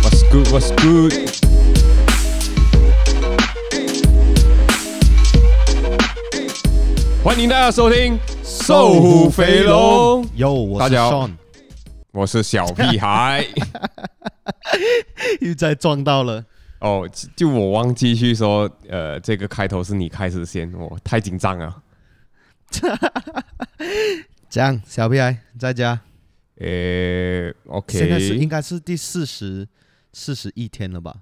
，What's good? What's good? 欢迎大家收听《瘦虎肥龙》。哟，我是大家好 Sean，我是小屁孩。又再撞到了。哦，就我忘记去说，呃，这个开头是你开始先，我太紧张了。这样，小屁孩在家。呃，OK，现在是应该是第四十四十一天了吧？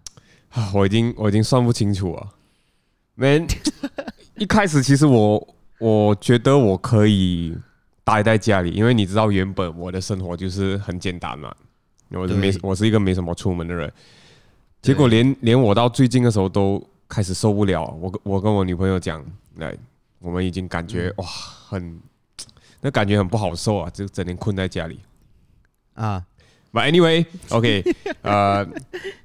啊，我已经我已经算不清楚了。Man，一开始其实我我觉得我可以待在家里，因为你知道原本我的生活就是很简单嘛，我是没我是一个没什么出门的人。结果连连我到最近的时候都开始受不了。我我跟我女朋友讲，来，我们已经感觉哇，很那感觉很不好受啊，就整天困在家里。啊，But anyway，OK，、okay, 呃，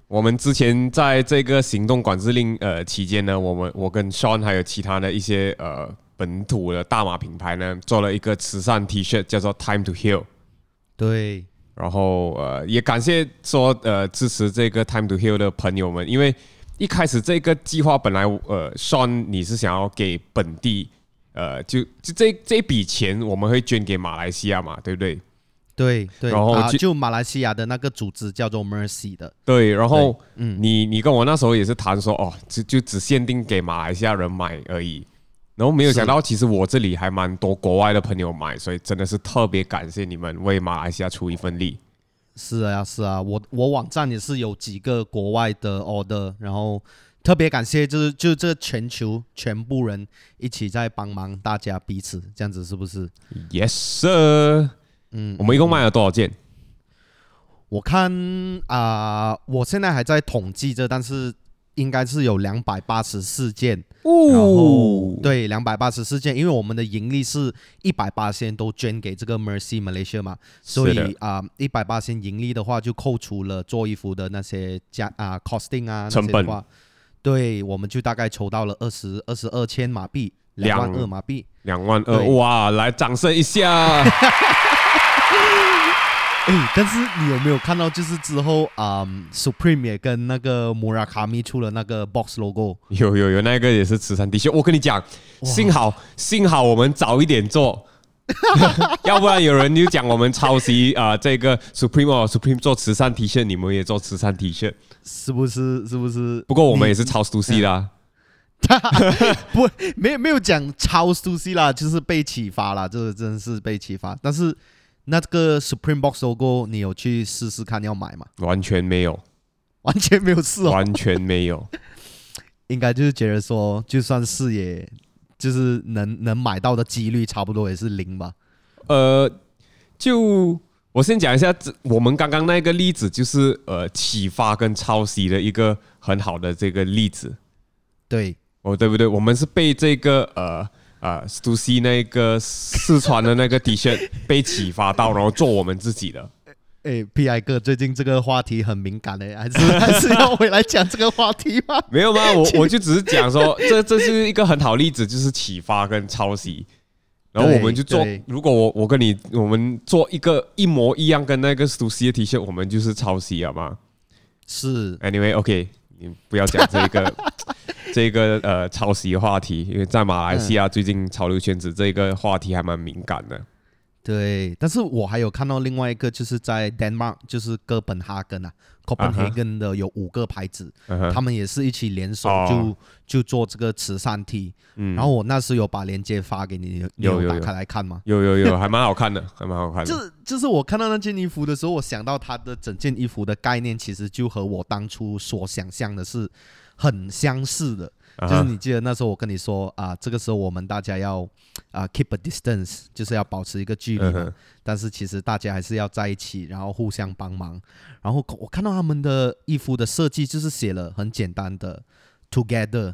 我们之前在这个行动管制令呃期间呢，我们我跟 Sean 还有其他的一些呃本土的大码品牌呢，做了一个慈善 T 恤，叫做 Time to Heal。对，然后呃也感谢说呃支持这个 Time to Heal 的朋友们，因为一开始这个计划本来呃 Sean 你是想要给本地呃就就这这笔钱我们会捐给马来西亚嘛，对不对？对对，然后就马来西亚的那个组织叫做 Mercy 的。对，然后嗯，你你跟我那时候也是谈说，哦，就就只限定给马来西亚人买而已。然后没有想到，其实我这里还蛮多国外的朋友买，所以真的是特别感谢你们为马来西亚出一份力。是啊是啊，我我网站也是有几个国外的 order，然后特别感谢，就是就这全球全部人一起在帮忙，大家彼此这样子是不是？Yes sir。嗯，我们一共卖了多少件？我看啊、呃，我现在还在统计着，但是应该是有两百八十四件。哦，然后对，两百八十四件，因为我们的盈利是一百八千都捐给这个 Mercy Malaysia 嘛，所以啊，一百八千盈利的话，就扣除了做衣服的那些加啊、呃、costing 啊成本。的话，对，我们就大概筹到了二十二十二千马币，两万二马币，两万二，哇，来掌声一下。哎，但是你有没有看到，就是之后啊、嗯、，Supreme 也跟那个 Murakami 出了那个 box logo，有有有，那个也是慈善 T 恤。我跟你讲，幸好幸好我们早一点做，要不然有人就讲我们抄袭啊、呃。这个 Supreme 哦，Supreme 做慈善 T 恤，你们也做慈善 T 恤，是不是？是不是？不过我们也是抄 Stussy 啦，不，没有没有讲抄 Stussy 啦，就是被启发啦，这个真是被启发，但是。那这个 Supreme Box Logo 你有去试试看要买吗？完全没有，完全没有试哦，完全没有。应该就是觉得说，就算是也，就是能能买到的几率差不多也是零吧。呃，就我先讲一下，这我们刚刚那个例子就是呃启发跟抄袭的一个很好的这个例子。对，哦，对不对？我们是被这个呃。啊，Stussy 那个四川的那个 T 恤被启发到，然后做我们自己的。哎，Pi 哥，最近这个话题很敏感嘞，还是 还是要回来讲这个话题吗？没有吗？我我就只是讲说，这这是一个很好例子，就是启发跟抄袭。然后我们就做，如果我我跟你我们做一个一模一样跟那个 Stussy 的 T 恤，我们就是抄袭好吗？是。Anyway，OK，你不要讲这个。这个呃抄袭话题，因为在马来西亚最近潮流圈子这个话题还蛮敏感的。对，但是我还有看到另外一个，就是在 Denmark，就是哥本哈根啊，Copenhagen 的有五个牌子，uh -huh. 他们也是一起联手就，就、oh. 就做这个慈善 T。嗯，然后我那时有把链接发给你，你有打开来看吗？有有有，还蛮好看的，还蛮好看的。就是就是我看到那件衣服的时候，我想到它的整件衣服的概念，其实就和我当初所想象的是。很相似的，就是你记得那时候我跟你说啊，这个时候我们大家要啊 keep a distance，就是要保持一个距离嘛。但是其实大家还是要在一起，然后互相帮忙。然后我看到他们的衣服的设计就是写了很简单的 together，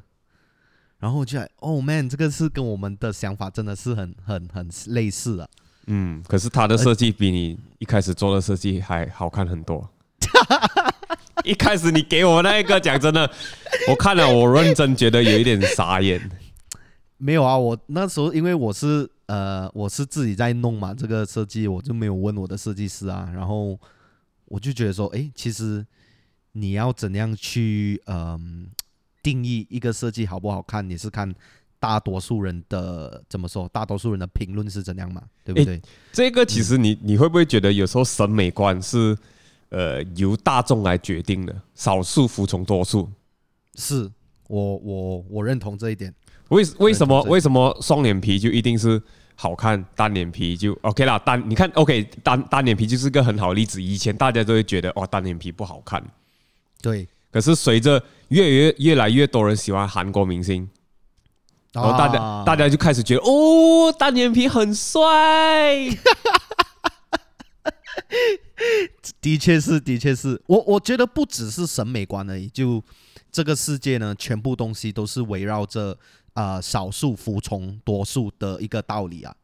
然后我就哦 man，这个是跟我们的想法真的是很很很类似啊。嗯，可是他的设计比你一开始做的设计还好看很多。一开始你给我那一个讲真的，我看了我认真觉得有一点傻眼。没有啊，我那时候因为我是呃我是自己在弄嘛，这个设计我就没有问我的设计师啊，然后我就觉得说，哎，其实你要怎样去嗯、呃、定义一个设计好不好看，你是看大多数人的怎么说，大多数人的评论是怎样嘛，对不对？这个其实你、嗯、你会不会觉得有时候审美观是呃由大众来决定的，少数服从多数？是我我我认同这一点。为为什么为什么双脸皮就一定是好看，单脸皮就 OK 啦？单你看 OK 单单脸皮就是个很好的例子。以前大家都会觉得哇单脸皮不好看，对。可是随着越越越来越多人喜欢韩国明星，然后大家大家就开始觉得哦单眼皮很帅。的确是，的确是我我觉得不只是审美观而已，就这个世界呢，全部东西都是围绕着。啊、呃，少数服从多数的一个道理啊，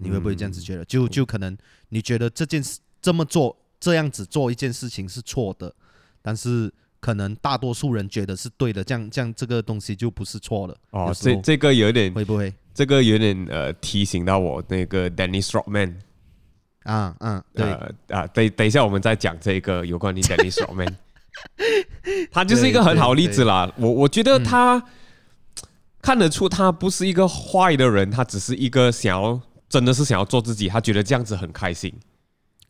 你会不会这样子觉得？就就可能你觉得这件事这么做这样子做一件事情是错的，但是可能大多数人觉得是对的，这样这样这个东西就不是错了。哦，这这个有点会不会？这个有点呃提醒到我那个 Dennis Rodman 啊嗯，对呃啊，等等一下我们再讲这个有关于 Dennis Rodman，他就是一个很好例子啦。我我觉得他。嗯看得出他不是一个坏的人，他只是一个想要，真的是想要做自己，他觉得这样子很开心，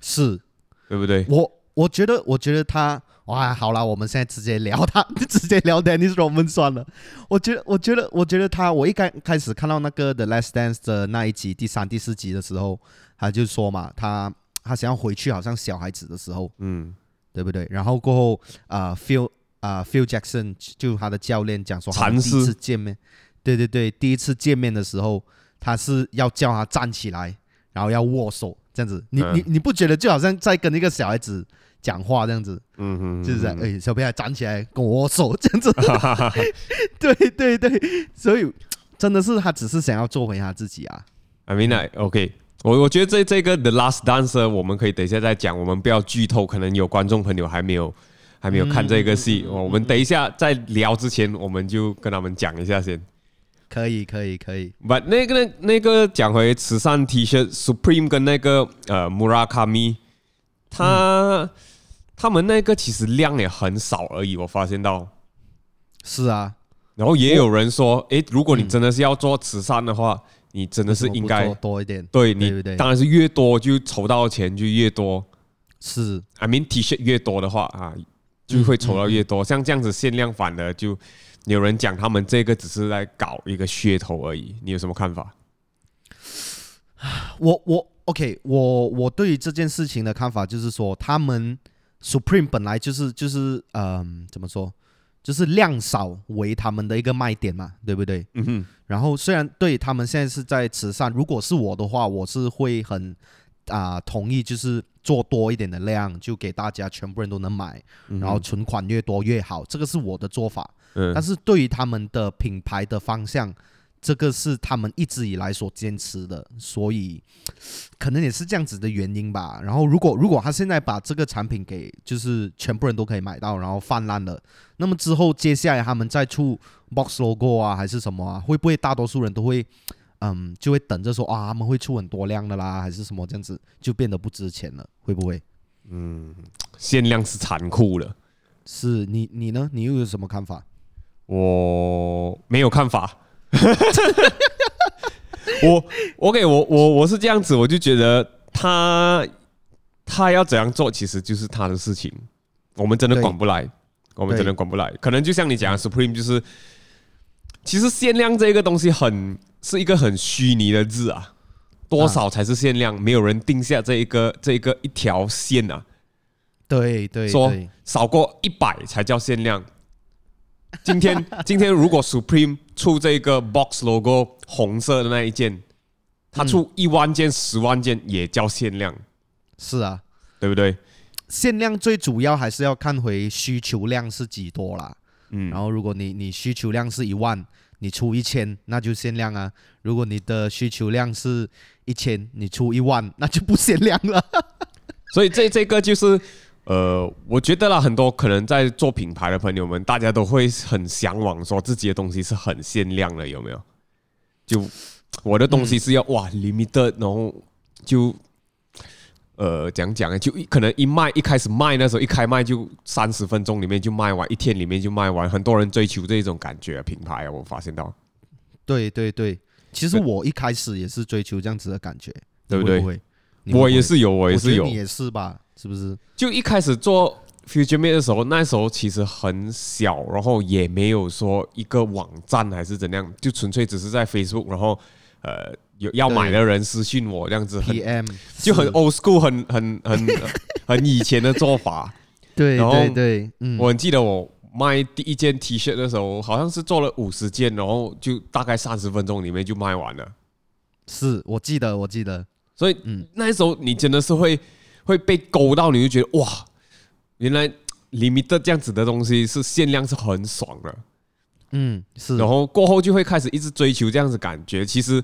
是，对不对？我我觉得，我觉得他，哇，好了，我们现在直接聊他，直接聊 Dennis Rodman 算了。我觉得，我觉得，我觉得他，我一开开始看到那个 The Last Dance 的那一集，第三、第四集的时候，他就说嘛，他他想要回去，好像小孩子的时候，嗯，对不对？然后过后啊、呃、，Phil 啊、呃、，Phil Jackson 就他的教练讲说，他们第一次见面。对对对，第一次见面的时候，他是要叫他站起来，然后要握手这样子。你、嗯、你你不觉得就好像在跟一个小孩子讲话这样子？嗯哼，就是在哎，小朋友站起来跟我握手这样子。对对对，所以真的是他只是想要做回他自己啊。I mean, I, OK，我我觉得这这个 The Last Dancer 我们可以等一下再讲，我们不要剧透，可能有观众朋友还没有还没有看这个戏，我们等一下在聊之前，我们就跟他们讲一下先。可以可以可以，不，那个那那个讲回慈善 T 恤，Supreme 跟那个呃 Murakami，他、嗯、他们那个其实量也很少而已，我发现到。是啊，然后也有人说，诶，如果你真的是要做慈善的话，嗯、你真的是应该多一点，对你当然是越多就筹到钱就越多。是，I mean T 恤越多的话啊，就会筹到越多，嗯、像这样子限量版的就。有人讲他们这个只是在搞一个噱头而已，你有什么看法？我我 OK，我我对于这件事情的看法就是说，他们 Supreme 本来就是就是嗯、呃，怎么说，就是量少为他们的一个卖点嘛，对不对？嗯哼。然后虽然对他们现在是在慈善，如果是我的话，我是会很啊、呃、同意，就是做多一点的量，就给大家全部人都能买，然后存款越多越好，这个是我的做法。但是对于他们的品牌的方向，这个是他们一直以来所坚持的，所以可能也是这样子的原因吧。然后如果如果他现在把这个产品给就是全部人都可以买到，然后泛滥了，那么之后接下来他们再出 box logo 啊还是什么啊，会不会大多数人都会嗯就会等着说啊他们会出很多量的啦，还是什么这样子就变得不值钱了？会不会？嗯，限量是残酷了。是你你呢？你又有什么看法？我没有看法，我 OK，我我我是这样子，我就觉得他他要怎样做，其实就是他的事情，我们真的管不来，我们真的管不来。可能就像你讲的，Supreme 就是，其实限量这个东西很是一个很虚拟的字啊，多少才是限量？没有人定下这一个这一个一条线啊，对对，说少过一百才叫限量。今天，今天如果 Supreme 出这个 box logo 红色的那一件，它出一万件、十万件也叫限量。是啊，对不对？限量最主要还是要看回需求量是几多啦。嗯，然后如果你你需求量是一万，你出一千，那就限量啊。如果你的需求量是一千，你出一万，那就不限量了。所以这这个就是。呃，我觉得啦，很多可能在做品牌的朋友们，大家都会很向往说自己的东西是很限量的，有没有？就我的东西是要、嗯、哇 limited，然后就呃讲讲啊，就可能一卖一开始卖那时候一开卖就三十分钟里面就卖完，一天里面就卖完，很多人追求这种感觉品牌啊，我发现到。对对对，其实我一开始也是追求这样子的感觉，对不对？我也是有，我也是有，你也是吧？是不是？就一开始做 Future Made 的时候，那时候其实很小，然后也没有说一个网站还是怎样，就纯粹只是在 Facebook，然后呃有要买的人私信我这样子很，PM 就很 old school，很很很很以前的做法。对对对，嗯，我很记得我。卖第一件 T 恤的时候，好像是做了五十件，然后就大概三十分钟里面就卖完了。是我记得，我记得。所以，嗯，那时候你真的是会会被勾到，你就觉得哇，原来 limited 这样子的东西是限量，是很爽的。嗯，是。然后过后就会开始一直追求这样子感觉。其实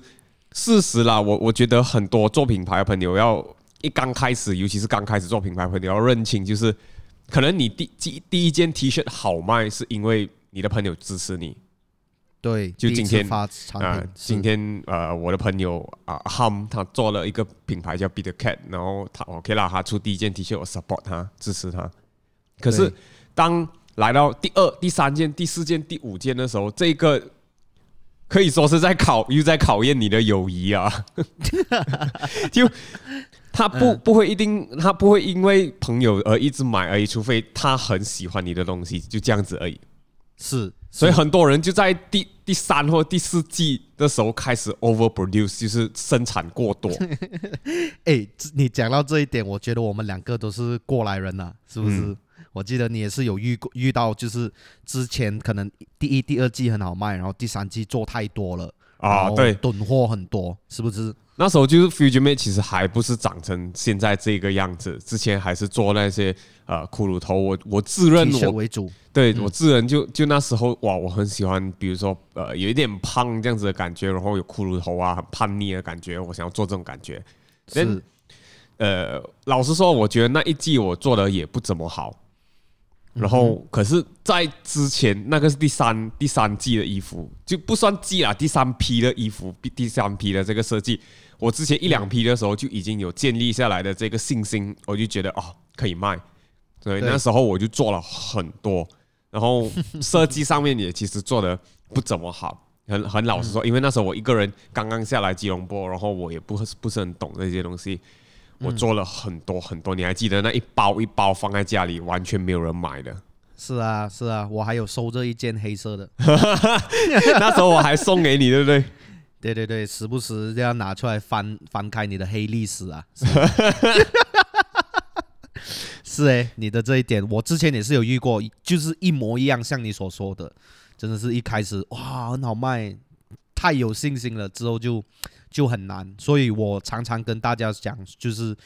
事实啦，我我觉得很多做品牌的朋友要一刚开始，尤其是刚开始做品牌的朋友要认清，就是。可能你第第第一件 T 恤好卖，是因为你的朋友支持你。对，就今天啊、呃，今天呃，我的朋友啊，Ham 他做了一个品牌叫 the Cat，然后他 OK 啦，他出第一件 T 恤，我 support 他，支持他。可是当来到第二、第三件、第四件、第五件的时候，这个可以说是在考，又在考验你的友谊啊，就。他不不会一定，他不会因为朋友而一直买而已，除非他很喜欢你的东西，就这样子而已。是，所以很多人就在第第三或第四季的时候开始 overproduce，就是生产过多。哎，你讲到这一点，我觉得我们两个都是过来人呐，是不是？嗯、我记得你也是有遇过遇到，就是之前可能第一、第二季很好卖，然后第三季做太多了啊，对，囤货很多，是不是？那时候就是 future mate 其实还不是长成现在这个样子，之前还是做那些呃骷髅头。我我自认我为主，对我自认就就那时候哇，我很喜欢，比如说呃有一点胖这样子的感觉，然后有骷髅头啊，很叛逆的感觉，我想要做这种感觉。是，呃，老实说，我觉得那一季我做的也不怎么好。然后，可是，在之前那个是第三第三季的衣服，就不算季啦，第三批的衣服，第三批的这个设计。我之前一两批的时候就已经有建立下来的这个信心，我就觉得哦可以卖，所以那时候我就做了很多，然后设计上面也其实做的不怎么好，很很老实说，因为那时候我一个人刚刚下来吉隆坡，然后我也不不是很懂这些东西，我做了很多很多，你还记得那一包一包放在家里完全没有人买的？是啊是啊，我还有收这一件黑色的，那时候我还送给你，对不对？对对对，时不时就要拿出来翻翻开你的黑历史啊！是 哎，你的这一点，我之前也是有遇过，就是一模一样，像你所说的，真的是一开始哇很好卖，太有信心了，之后就就很难。所以我常常跟大家讲，就是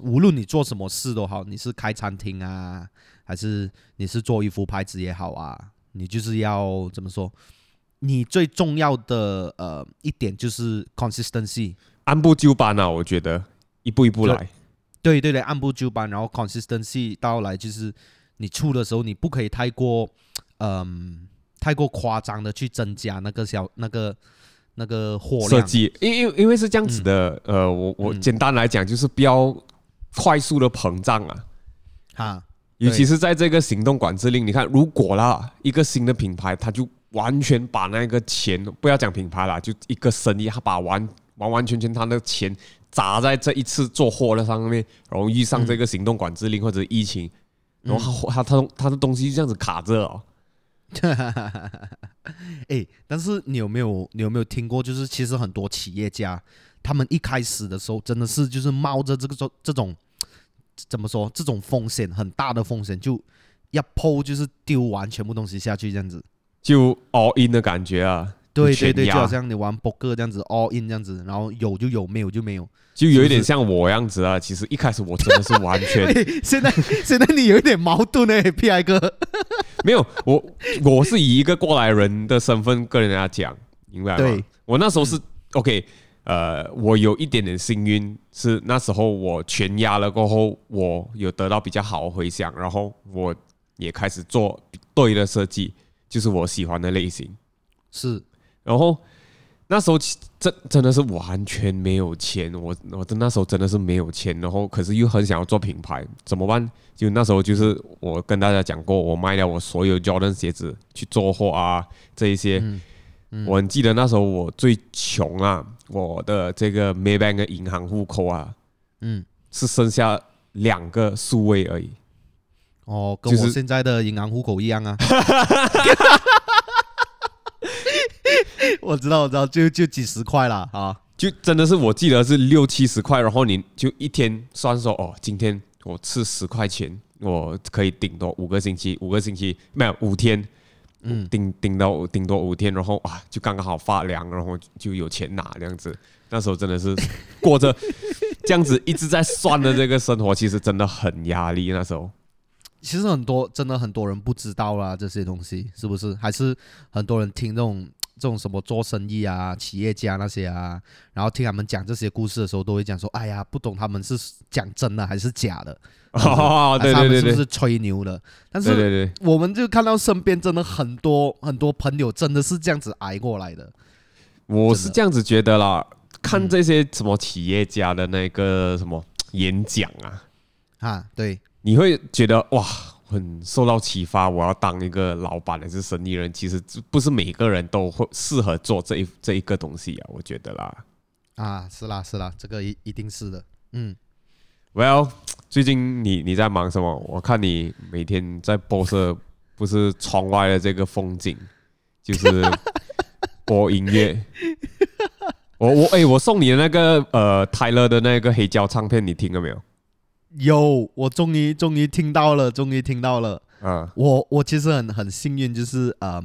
无论你做什么事都好，你是开餐厅啊，还是你是做衣服牌子也好啊，你就是要怎么说？你最重要的呃一点就是 consistency，按部就班啊，我觉得一步一步来。对对对，按部就班，然后 consistency 到来就是你出的时候，你不可以太过嗯太过夸张的去增加那个小那个那个货量。设计，因因因为是这样子的，嗯、呃，我我简单来讲就是不要快速的膨胀啊，啊，尤其是在这个行动管制令，你看如果啦一个新的品牌，它就完全把那个钱，不要讲品牌了，就一个生意，他把完完完全全他的钱砸在这一次做货的上面，然后遇上这个行动管制令或者疫情，然后他他他他的东西就这样子卡着哦。哈哈哈哎，但是你有没有你有没有听过？就是其实很多企业家，他们一开始的时候真的是就是冒着这个这这种怎么说这种风险很大的风险，就要抛就是丢完全部东西下去这样子。就 all in 的感觉啊，对对对，就好像你玩扑克这样子 all in 这样子，然后有就有，没有就没有，就有一点像我样子啊。其实一开始我真的是完全，现在 现在你有一点矛盾呢，Pi 哥。没有，我我是以一个过来人的身份跟人家讲，明白吗？对，我那时候是 OK，呃，我有一点点幸运，是那时候我全压了过后，我有得到比较好的回响，然后我也开始做对的设计。就是我喜欢的类型，是。然后那时候真真的是完全没有钱，我我的那时候真的是没有钱，然后可是又很想要做品牌，怎么办？就那时候就是我跟大家讲过，我卖掉我所有 Jordan 鞋子去做货啊，这一些。嗯嗯、我很记得那时候我最穷啊，我的这个 Maybank 的银行户口啊，嗯，是剩下两个数位而已。哦，跟我现在的银行户口一样啊。我知道，我知道，就就几十块啦。啊，就真的是我记得是六七十块，然后你就一天算说哦，今天我吃十块钱，我可以顶多五个星期，五个星期没有五天。嗯，顶顶到顶多五天，然后啊，就刚刚好发粮，然后就有钱拿这样子。那时候真的是过着这样子一直在算的这个生活，其实真的很压力。那时候，其实很多真的很多人不知道啦，这些东西是不是？还是很多人听这种这种什么做生意啊、企业家那些啊，然后听他们讲这些故事的时候，都会讲说：“哎呀，不懂他们是讲真的还是假的。”哦，对对对，是不是吹牛的？但是我们就看到身边真的很多很多朋友真的是这样子挨过来的。我是这样子觉得啦，看这些什么企业家的那个什么演讲啊，啊，对，你会觉得哇，很受到启发。我要当一个老板还是生意人？其实不是每个人都会适合做这一这一个东西啊，我觉得啦。啊，是啦是啦，这个一一定是的，嗯。Well，最近你你在忙什么？我看你每天在播射，不是窗外的这个风景，就是 播音乐。我我哎、欸，我送你的那个呃泰勒的那个黑胶唱片，你听了没有？有，我终于终于听到了，终于听到了。嗯，我我其实很很幸运，就是嗯、呃，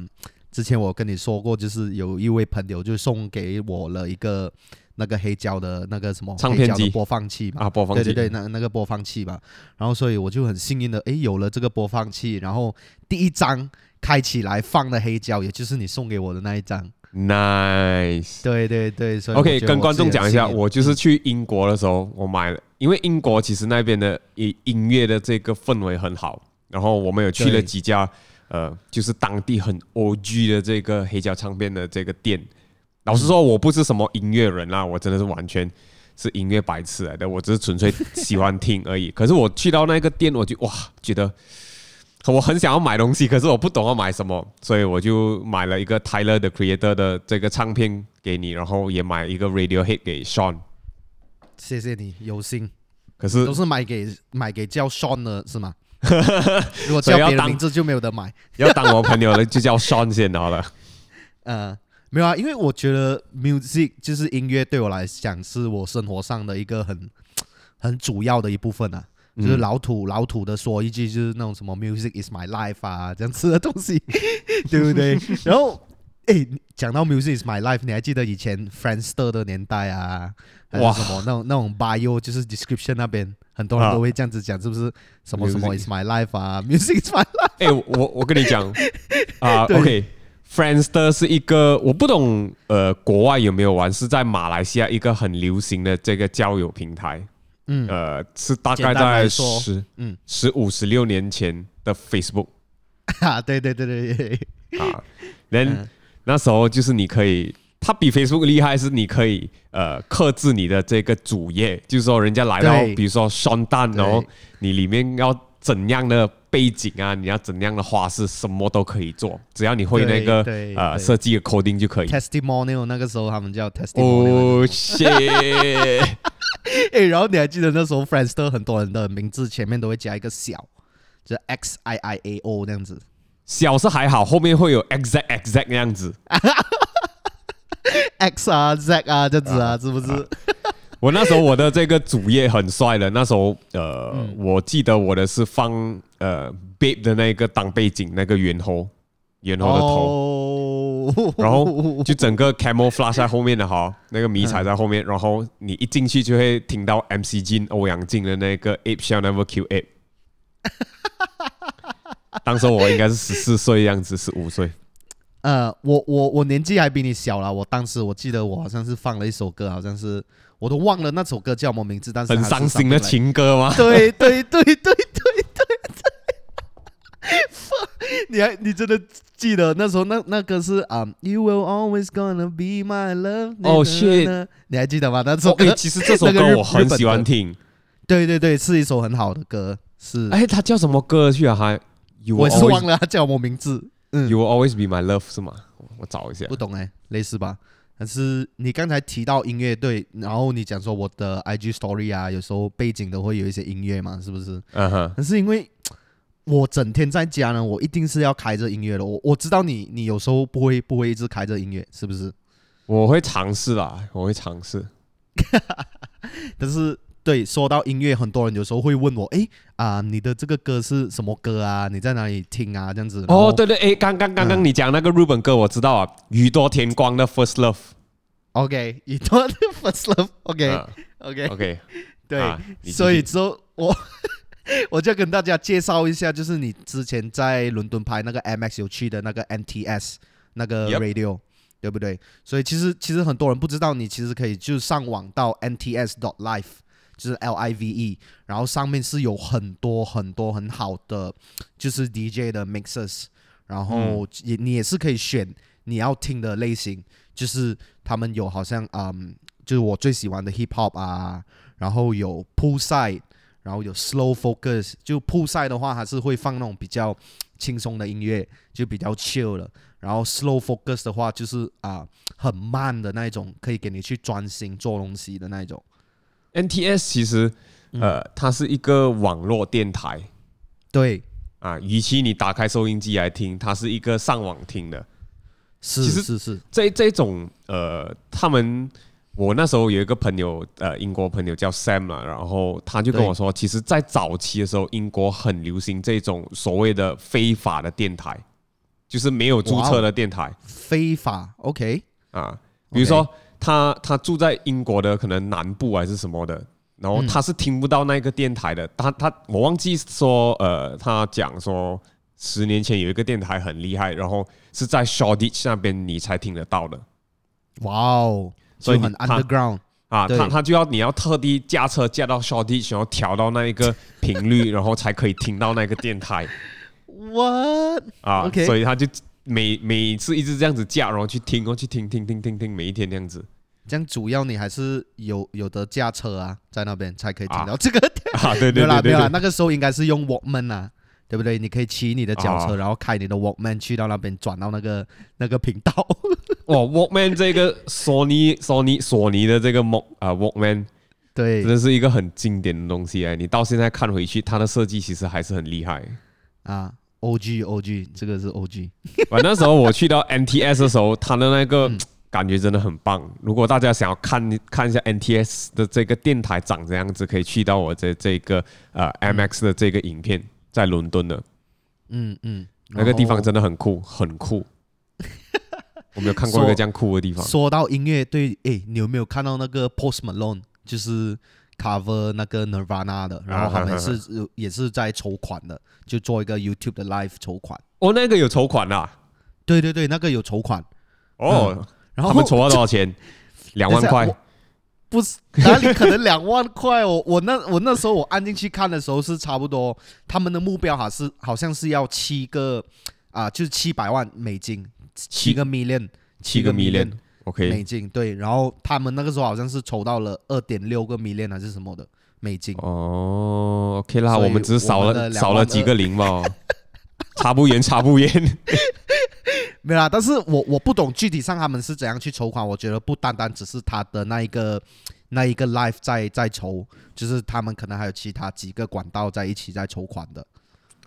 之前我跟你说过，就是有一位朋友就送给我了一个。那个黑胶的那个什么唱片机播放器嘛，啊，播放器，对对对，那那个播放器吧。然后所以我就很幸运的，诶，有了这个播放器，然后第一张开起来放的黑胶，也就是你送给我的那一张。Nice。对对对，所以 OK，跟观众讲一下，我就是去英国的时候，我买了，因为英国其实那边的音音乐的这个氛围很好，然后我们有去了几家，呃，就是当地很 OG 的这个黑胶唱片的这个店。老实说，我不是什么音乐人啦，我真的是完全是音乐白痴来的，我只是纯粹喜欢听而已。可是我去到那个店，我就哇，觉得我很想要买东西，可是我不懂要买什么，所以我就买了一个 Tyler the Creator 的这个唱片给你，然后也买一个 Radiohead 给 Sean。谢谢你有心，可是都是买给买给叫 Sean 的是吗？如果叫别人名字就没有得买，要当我朋友了就叫 Sean 先好了。呃。没有啊，因为我觉得 music 就是音乐，对我来讲是我生活上的一个很很主要的一部分啊。嗯、就是老土老土的说一句，就是那种什么 music is my life 啊，这样吃的东西，对不对？然后，哎，讲到 music is my life，你还记得以前 Friendster 的年代啊？哇，什么那种那种 bio 就是 description 那边，很多人都会这样子讲，是不是？什么什么 is my life 啊，music is my life。哎，我我跟你讲 啊，OK。Friendster 是一个我不懂，呃，国外有没有玩？是在马来西亚一个很流行的这个交友平台，嗯，呃，是大概在十嗯。十五十六年前的 Facebook 啊，对对对对对。啊，那、嗯、那时候就是你可以，它比 Facebook 厉害，是你可以呃克制你的这个主页，就是说人家来到，比如说 Tan，然后你里面要。怎样的背景啊？你要怎样的花式，什么都可以做，只要你会那个呃设计的 coding 就可以。Testimonial 那个时候他们叫 Testimonial。哦！哎，然后你还记得那时候 Friendster 很多人的名字前面都会加一个小，就 X I I A O 那样子。小是还好，后面会有 exact exact 那样子。X 啊，Z 啊，这样子啊，是不是？啊我那时候我的这个主页很帅的，那时候呃，嗯、我记得我的是放呃 Bape 的那个当背景，那个猿猴，猿猴的头，哦、然后就整个 camouflage 在后面的哈，那个迷彩在后面，嗯、然后你一进去就会听到 MC Jin 欧阳靖的那个 Ape shall never kill Ape。当时我应该是十四岁样子，十五岁。呃，我我我年纪还比你小啦，我当时我记得我好像是放了一首歌，好像是。我都忘了那首歌叫什么名字，但是很伤心的情歌吗？对对对对对对对。你你还你真的记得那时候那那歌是啊、um,，You will always gonna be my love。哦，shit，你还记得吗？那首歌，其实这首歌我很喜欢听。对对对，是一首很好的歌。是，哎，他叫什么歌去啊？还，我是忘了他叫什么名字。嗯，You will always be my love 是吗？我找一下。不懂哎，类似吧？但是你刚才提到音乐，对，然后你讲说我的 IG Story 啊，有时候背景都会有一些音乐嘛，是不是？嗯哼。但是因为我整天在家呢，我一定是要开着音乐的。我我知道你，你有时候不会不会一直开着音乐，是不是？我会尝试啦，我会尝试。但是对，说到音乐，很多人有时候会问我，哎啊，你的这个歌是什么歌啊？你在哪里听啊？这样子。哦，对对，哎，刚刚刚刚你讲那个日本歌，我知道啊，宇多田光的 First Love。OK，宇多的 First Love。OK，OK，OK。对，所以之后我 我就跟大家介绍一下，就是你之前在伦敦拍那个 MX 有去的那个 NTS 那个 Radio，对不对？所以其实其实很多人不知道，你其实可以就上网到 NTS dot live。就是 L I V E，然后上面是有很多很多很好的，就是 DJ 的 mixes，然后也你也是可以选你要听的类型，就是他们有好像嗯，就是我最喜欢的 hip hop 啊，然后有 poolside，然后有 slow focus，就 poolside 的话还是会放那种比较轻松的音乐，就比较 chill 了，然后 slow focus 的话就是啊很慢的那一种，可以给你去专心做东西的那一种。NTS 其实，呃，它是一个网络电台，对，啊，与其你打开收音机来听，它是一个上网听的，是是是，这这种，呃，他们，我那时候有一个朋友，呃，英国朋友叫 Sam 嘛，然后他就跟我说，其实，在早期的时候，英国很流行这种所谓的非法的电台，就是没有注册的电台，非法，OK，啊，比如说。他他住在英国的可能南部还是什么的，然后他是听不到那个电台的。嗯、他他我忘记说，呃，他讲说十年前有一个电台很厉害，然后是在 Shoreditch 那边你才听得到的。哇哦，所以很 underground 啊，他他就要你要特地驾车驾到 Shoreditch，然后调到那一个频率，然后才可以听到那个电台。What？啊.所以他就。每每次一直这样子架，然后去听，然后去听听听听听，每一天这样子。这样主要你还是有有的驾车啊，在那边才可以听到这个。啊，对对对，对，没没有啦，那个时候应该是用 Walkman 啊，对不对？你可以骑你的脚车，然后开你的 Walkman 去到那边转到那个那个频道。哇，Walkman 这个索尼索尼索尼的这个 Walk 啊 Walkman，对，真的是一个很经典的东西哎。你到现在看回去，它的设计其实还是很厉害啊。O G O G，这个是 O G。反正那时候我去到 N T S 的时候，他的那个感觉真的很棒。如果大家想要看看一下 N T S 的这个电台长这样子，可以去到我这这个呃 M X 的这个影片，在伦敦的。嗯嗯，那个地方真的很酷，很酷。我没有看过一个这样酷的地方。说到音乐，对，诶，你有没有看到那个 Post Malone？就是。Cover 那个 Nirvana 的，然后他们是也是在筹款的，就做一个 YouTube 的 live 筹款。哦，那个有筹款啊？对对对，那个有筹款。哦，嗯、然后他们筹了多少钱？两万块？不是，哪里可能两万块哦？我那我那时候我按进去看的时候是差不多，他们的目标还是好像是要七个啊，就是七百万美金，七个 million，七个 million。Okay. 美金对，然后他们那个时候好像是筹到了二点六个 million 还是什么的美金。哦，OK 啦，我们只是少了少了几个零嘛，差不远，差不远。没啦，但是我我不懂具体上他们是怎样去筹款。我觉得不单单只是他的那一个那一个 life 在在筹，就是他们可能还有其他几个管道在一起在筹款的。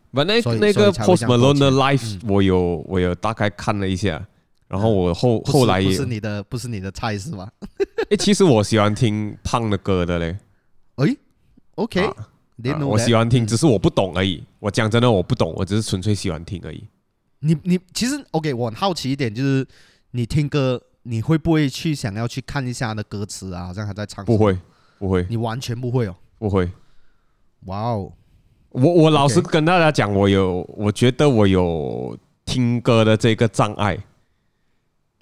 那那个 Post Malone 的 live 我有我有大概看了一下。然后我后后来也不是你的不是你的菜是吗？哎，其实我喜欢听胖的歌的嘞。哎，OK，我喜欢听，只是我不懂而已。我讲真的，我不懂，我只是纯粹喜欢听而已。你你其实 OK，我很好奇一点，就是你听歌，你会不会去想要去看一下他的歌词啊？好像还在唱。不会，不会。你完全不会哦？不会。哇哦！我我老实跟大家讲，我有，我觉得我有听歌的这个障碍。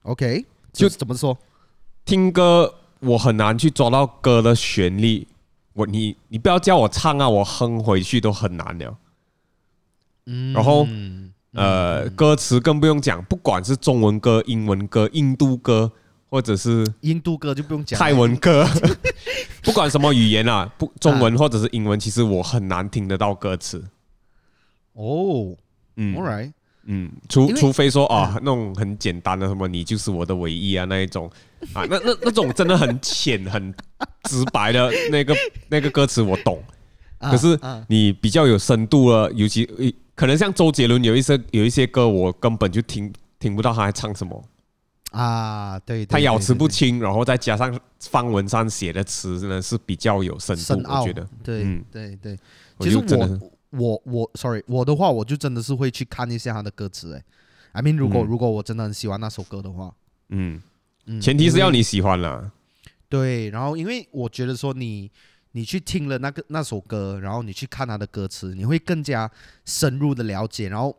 OK，就怎么说？听歌我很难去抓到歌的旋律，我你你不要叫我唱啊，我哼回去都很难了。嗯，然后呃，歌词更不用讲，不管是中文歌、英文歌、印度歌，或者是印度歌就不用讲，泰文歌，不管什么语言啊，不中文或者是英文，其实我很难听得到歌词。哦，嗯，All right，嗯，除除非说啊，那种很简单的什么“你就是我的唯一”啊，那一种 啊，那那那种真的很浅、很直白的那个 那个歌词我懂。可是你比较有深度了，尤其可能像周杰伦有一些有一些歌，我根本就听听不到他在唱什么啊。对，他咬词不清，然后再加上方文山写的词呢是比较有深度，我觉得。对，嗯，对对。其实我我我，sorry，我的话我就真的是会去看一下他的歌词。哎，I mean，如果如果我真的很喜欢那首歌的话，嗯嗯，前提是要你喜欢啦。对，然后因为我觉得说你。你去听了那个那首歌，然后你去看他的歌词，你会更加深入的了解。然后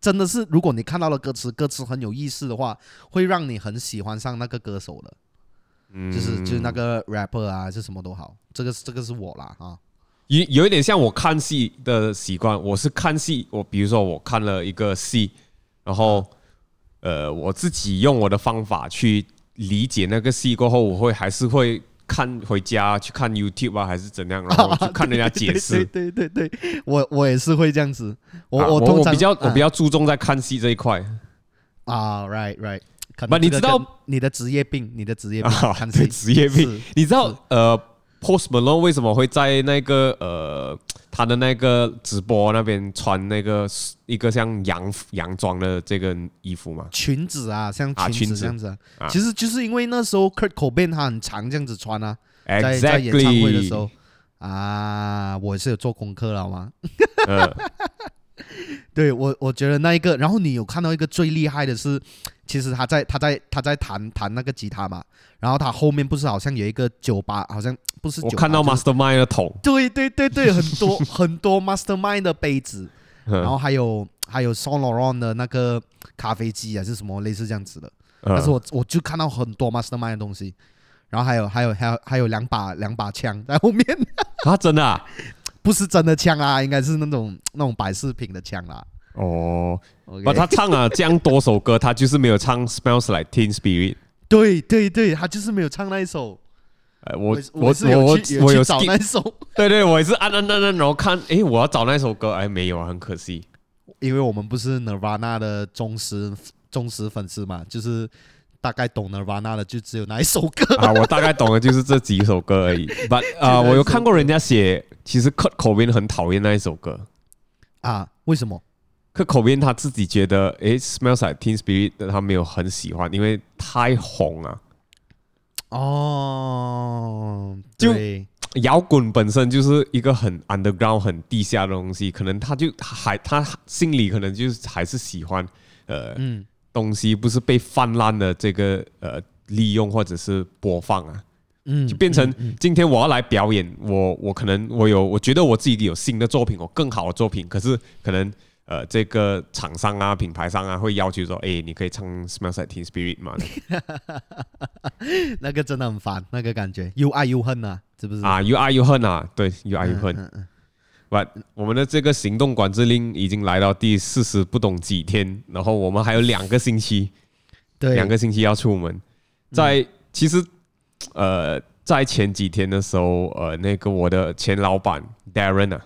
真的是，如果你看到了歌词，歌词很有意思的话，会让你很喜欢上那个歌手的。嗯，就是就是那个 rapper 啊，是什么都好。这个这个是我啦啊。有有一点像我看戏的习惯，我是看戏，我比如说我看了一个戏，然后呃，我自己用我的方法去理解那个戏过后，我会还是会。看回家去看 YouTube 啊，还是怎样？然后去看人家解释。对对对对，对，我我也是会这样子。我、啊、我我，我比较我比较注重在看戏这一块。啊，right right。不，你知道你的职业病，你的职业病，啊、看戏职业病。你知道呃，Post Malone 为什么会在那个呃他的那个直播那边穿那个一个像洋洋装的这个衣服吗？裙子啊，像裙子这样子啊。啊其实就是因为那时候 Kurt Cobain 他很常这样子穿啊，Exactly 在在演唱会的时候啊，我也是有做功课了好吗？呃 对我，我觉得那一个，然后你有看到一个最厉害的是，其实他在他在他在弹弹那个吉他嘛，然后他后面不是好像有一个酒吧，好像 不是酒吧。我看到 Mastermind 的桶。对对对对，很多 很多 Mastermind 的杯子，然后还有还有 Saint Laurent 的那个咖啡机啊，是什么类似这样子的。但是我我就看到很多 Mastermind 的东西，然后还有还有还有还有两把两把枪 在后面。啊，真的啊？不是真的枪啊，应该是那种那种摆饰品的枪啦。哦，把他唱了这样多首歌，他就是没有唱《Smells Like Teen Spirit》。对对对，他就是没有唱那一首。哎，我我我我我有找那首。对对，我也是按按按按，然后看，哎，我要找那首歌，哎，没有啊，很可惜。因为我们不是 Nirvana 的忠实忠实粉丝嘛，就是。大概懂 Nirvana 的就只有那一首歌啊，我大概懂的就是这几首歌而已。But 啊，我有看过人家写，其实 Kurt Cobain 很讨厌那一首歌啊？为什么？Kurt Cobain 他自己觉得，诶，Smells Like Teen Spirit 他没有很喜欢，因为太红了。哦，就摇滚本身就是一个很 underground、很地下的东西，可能他就还他心里可能就是还是喜欢呃嗯。东西不是被泛滥的这个呃利用或者是播放啊，嗯，就变成今天我要来表演，我我可能我有我觉得我自己有新的作品，我更好的作品，可是可能呃这个厂商啊品牌商啊会要求说，哎，你可以唱 Smells Like Teen Spirit 吗？那个 真的很烦，那个感觉又爱又恨啊，是不是？啊，又爱又恨啊，对，又爱又恨。嗯嗯不，我们的这个行动管制令已经来到第四十不懂几天，然后我们还有两个星期，对，两个星期要出门。在其实，呃，在前几天的时候，呃，那个我的前老板 Darren 啊，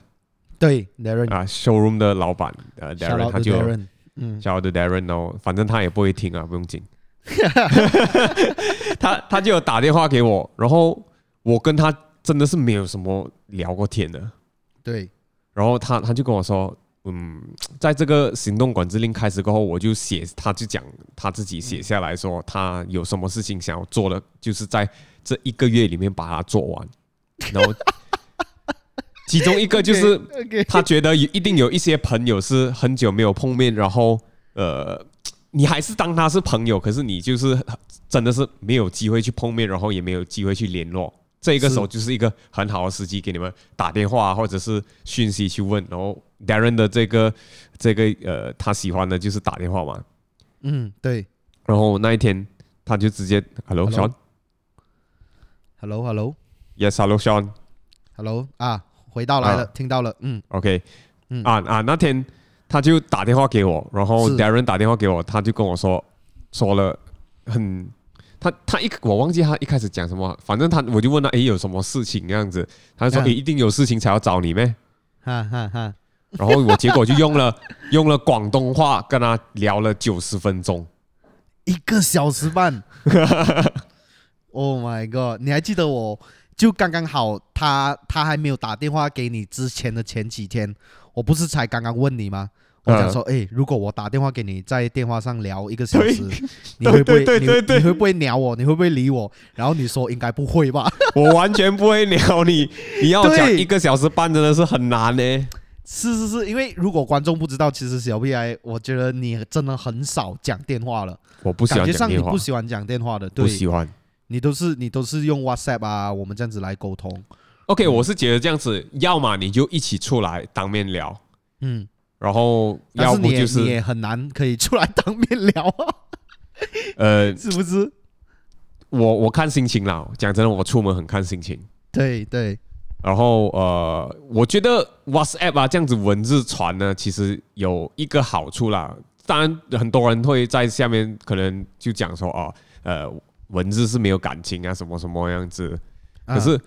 对，Darren 啊，showroom 的老板，呃，Darren 他就，嗯，小的 Darren 哦，反正他也不会听啊，不用紧。他他就有打电话给我，然后我跟他真的是没有什么聊过天的，对。然后他他就跟我说，嗯，在这个行动管制令开始过后，我就写，他就讲他自己写下来说，他有什么事情想要做的，就是在这一个月里面把它做完。然后其中一个就是他觉得一定有一些朋友是很久没有碰面，然后呃，你还是当他是朋友，可是你就是真的是没有机会去碰面，然后也没有机会去联络。这个时候就是一个很好的时机，给你们打电话或者是讯息去问。然后 Darren 的这个这个呃，他喜欢的就是打电话嘛。嗯，对。然后那一天他就直接 Hello Sean，Hello Hello，Yes Hello Sean，Hello 啊，回到来了，听到了，嗯，OK，嗯啊啊，那天他就打电话给我，然后是 Darren 打电话给我，他就跟我说说了很，他他一我忘记他一开始讲什么，反正他我就问他，诶，有什么事情这样子，他就说，诶，一定有事情才要找你咩？哈哈哈。然后我结果就用了 用了广东话跟他聊了九十分钟，一个小时半。Oh my god！你还记得我就刚刚好他，他他还没有打电话给你之前的前几天，我不是才刚刚问你吗？我想说，诶，如果我打电话给你，在电话上聊一个小时，你会不会你你会不会鸟我？你会不会理我？然后你说应该不会吧？我完全不会鸟你，你要讲一个小时半真的是很难呢。是是是，因为如果观众不知道，其实小 B I，我觉得你真的很少讲电话了。我不喜欢讲电话，感觉上你不喜欢讲电话的，对，不喜欢。你都是你都是用 WhatsApp 啊，我们这样子来沟通。OK，我是觉得这样子，要么你就一起出来当面聊，嗯，然后要不就是，是你，也你也很难可以出来当面聊啊。呃，是不是？我我看心情啦，讲真的，我出门很看心情。对对。然后呃，我觉得 WhatsApp 啊这样子文字传呢，其实有一个好处啦。当然，很多人会在下面可能就讲说哦，呃。文字是没有感情啊，什么什么样子？可是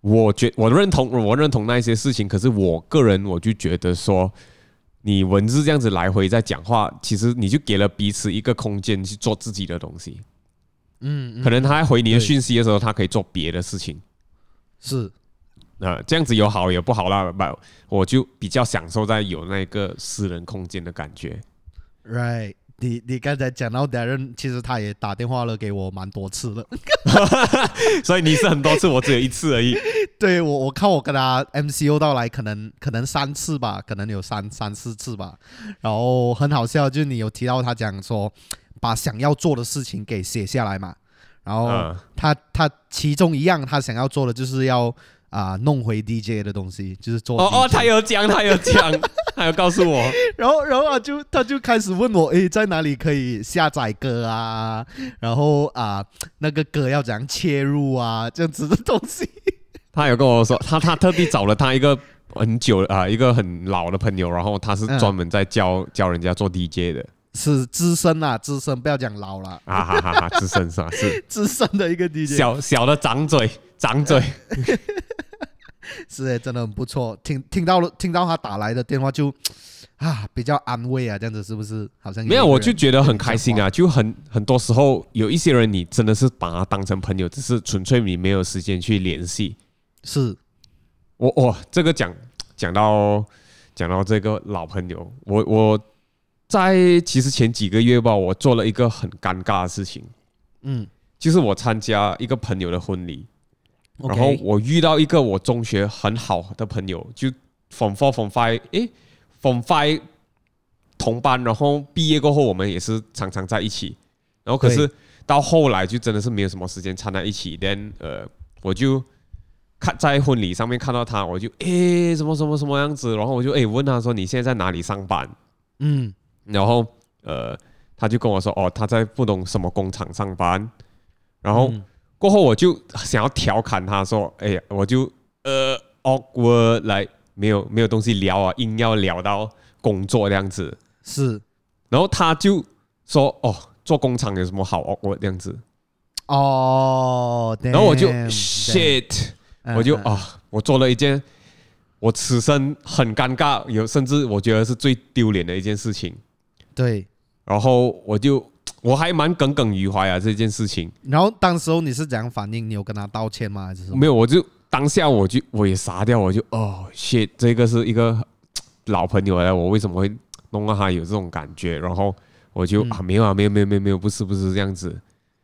我觉我认同，我认同那一些事情。可是我个人我就觉得说，你文字这样子来回在讲话，其实你就给了彼此一个空间去做自己的东西。嗯，可能他回你的讯息的时候，他可以做别的事情。是，啊，这样子有好有不好啦。不，我就比较享受在有那个私人空间的感觉。Right。你你刚才讲到 Darren，其实他也打电话了给我蛮多次了，所以你是很多次，我只有一次而已。对，我我看我跟他 MCO 到来，可能可能三次吧，可能有三三四次吧。然后很好笑，就是你有提到他讲说，把想要做的事情给写下来嘛。然后他他其中一样他想要做的就是要。啊，弄回 DJ 的东西就是做哦哦，他有讲，他有讲，他有告诉我，然后然后啊，就他就开始问我，诶，在哪里可以下载歌啊？然后啊，那个歌要怎样切入啊？这样子的东西，他有跟我说，他他特地找了他一个很久啊，一个很老的朋友，然后他是专门在教、嗯、教人家做 DJ 的，是资深啊，资深，不要讲老了啊哈哈哈，资深是吧？是 资深的一个 DJ，小小的长嘴，长嘴。是诶，真的很不错。听听到了，听到他打来的电话就 啊，比较安慰啊，这样子是不是？好像有没有，我就觉得很开心啊。就很很多时候有一些人，你真的是把他当成朋友，只是纯粹你没有时间去联系。是，我我这个讲讲到讲到这个老朋友，我我在其实前几个月吧，我做了一个很尴尬的事情。嗯，就是我参加一个朋友的婚礼。然后我遇到一个我中学很好的朋友，就 Form Four Form Five，诶，Form Five 同班，然后毕业过后我们也是常常在一起，然后可是到后来就真的是没有什么时间掺在一起。Then 呃，我就看在婚礼上面看到他，我就诶什么什么什么样子，然后我就诶问他说，你现在在哪里上班？嗯，然后呃他就跟我说哦他在不懂什么工厂上班，然后。过后我就想要调侃他说：“哎呀，我就呃 awkward 来，没有没有东西聊啊，硬要聊到工作这样子。”是，然后他就说：“哦，做工厂有什么好 awkward 这样子？”哦，然后我就 shit，我就啊，我做了一件我此生很尴尬，有甚至我觉得是最丢脸的一件事情。对，然后我就。我还蛮耿耿于怀啊，这件事情。然后当时候你是怎样反应？你有跟他道歉吗？还是什么？没有，我就当下我就我也傻掉，我就哦，shit，这个是一个老朋友来，我为什么会弄到他有这种感觉？然后我就、嗯、啊，没有啊，没有没有没有没有，不是不是这样子。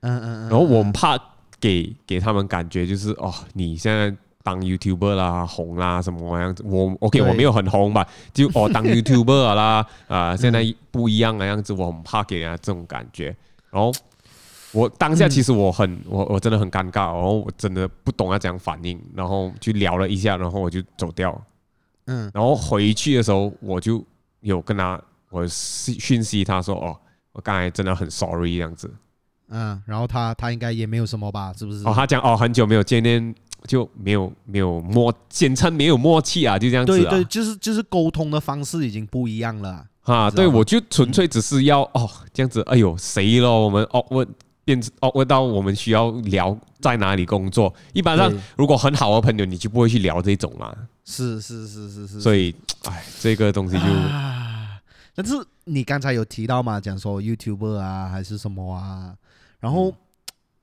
嗯嗯嗯。然后我们怕给给他们感觉就是哦，你现在。当 YouTuber 啦，红啦，什么样子？我 OK，我没有很红吧？就哦，当 YouTuber 啦，啊、呃，现在不一样的样子，我很怕给人家这种感觉。然后我当下其实我很，嗯、我我真的很尴尬，然后我真的不懂要怎样反应，然后去聊了一下，然后我就走掉。嗯，然后回去的时候，我就有跟他我讯息他说，哦，我刚才真的很 sorry 这样子。嗯，然后他他应该也没有什么吧？是不是？哦，他讲哦，很久没有见面。就没有没有默，简称没有默契啊，就这样子啊。对对，就是就是沟通的方式已经不一样了。啊，对，我就纯粹只是要哦这样子，哎呦谁咯？我们哦问变哦问到我们需要聊在哪里工作。一般上如果很好的朋友，你就不会去聊这种嘛。是是是是是。所以，哎，这个东西就，啊但是你刚才有提到嘛，讲说 YouTuber 啊还是什么啊，然后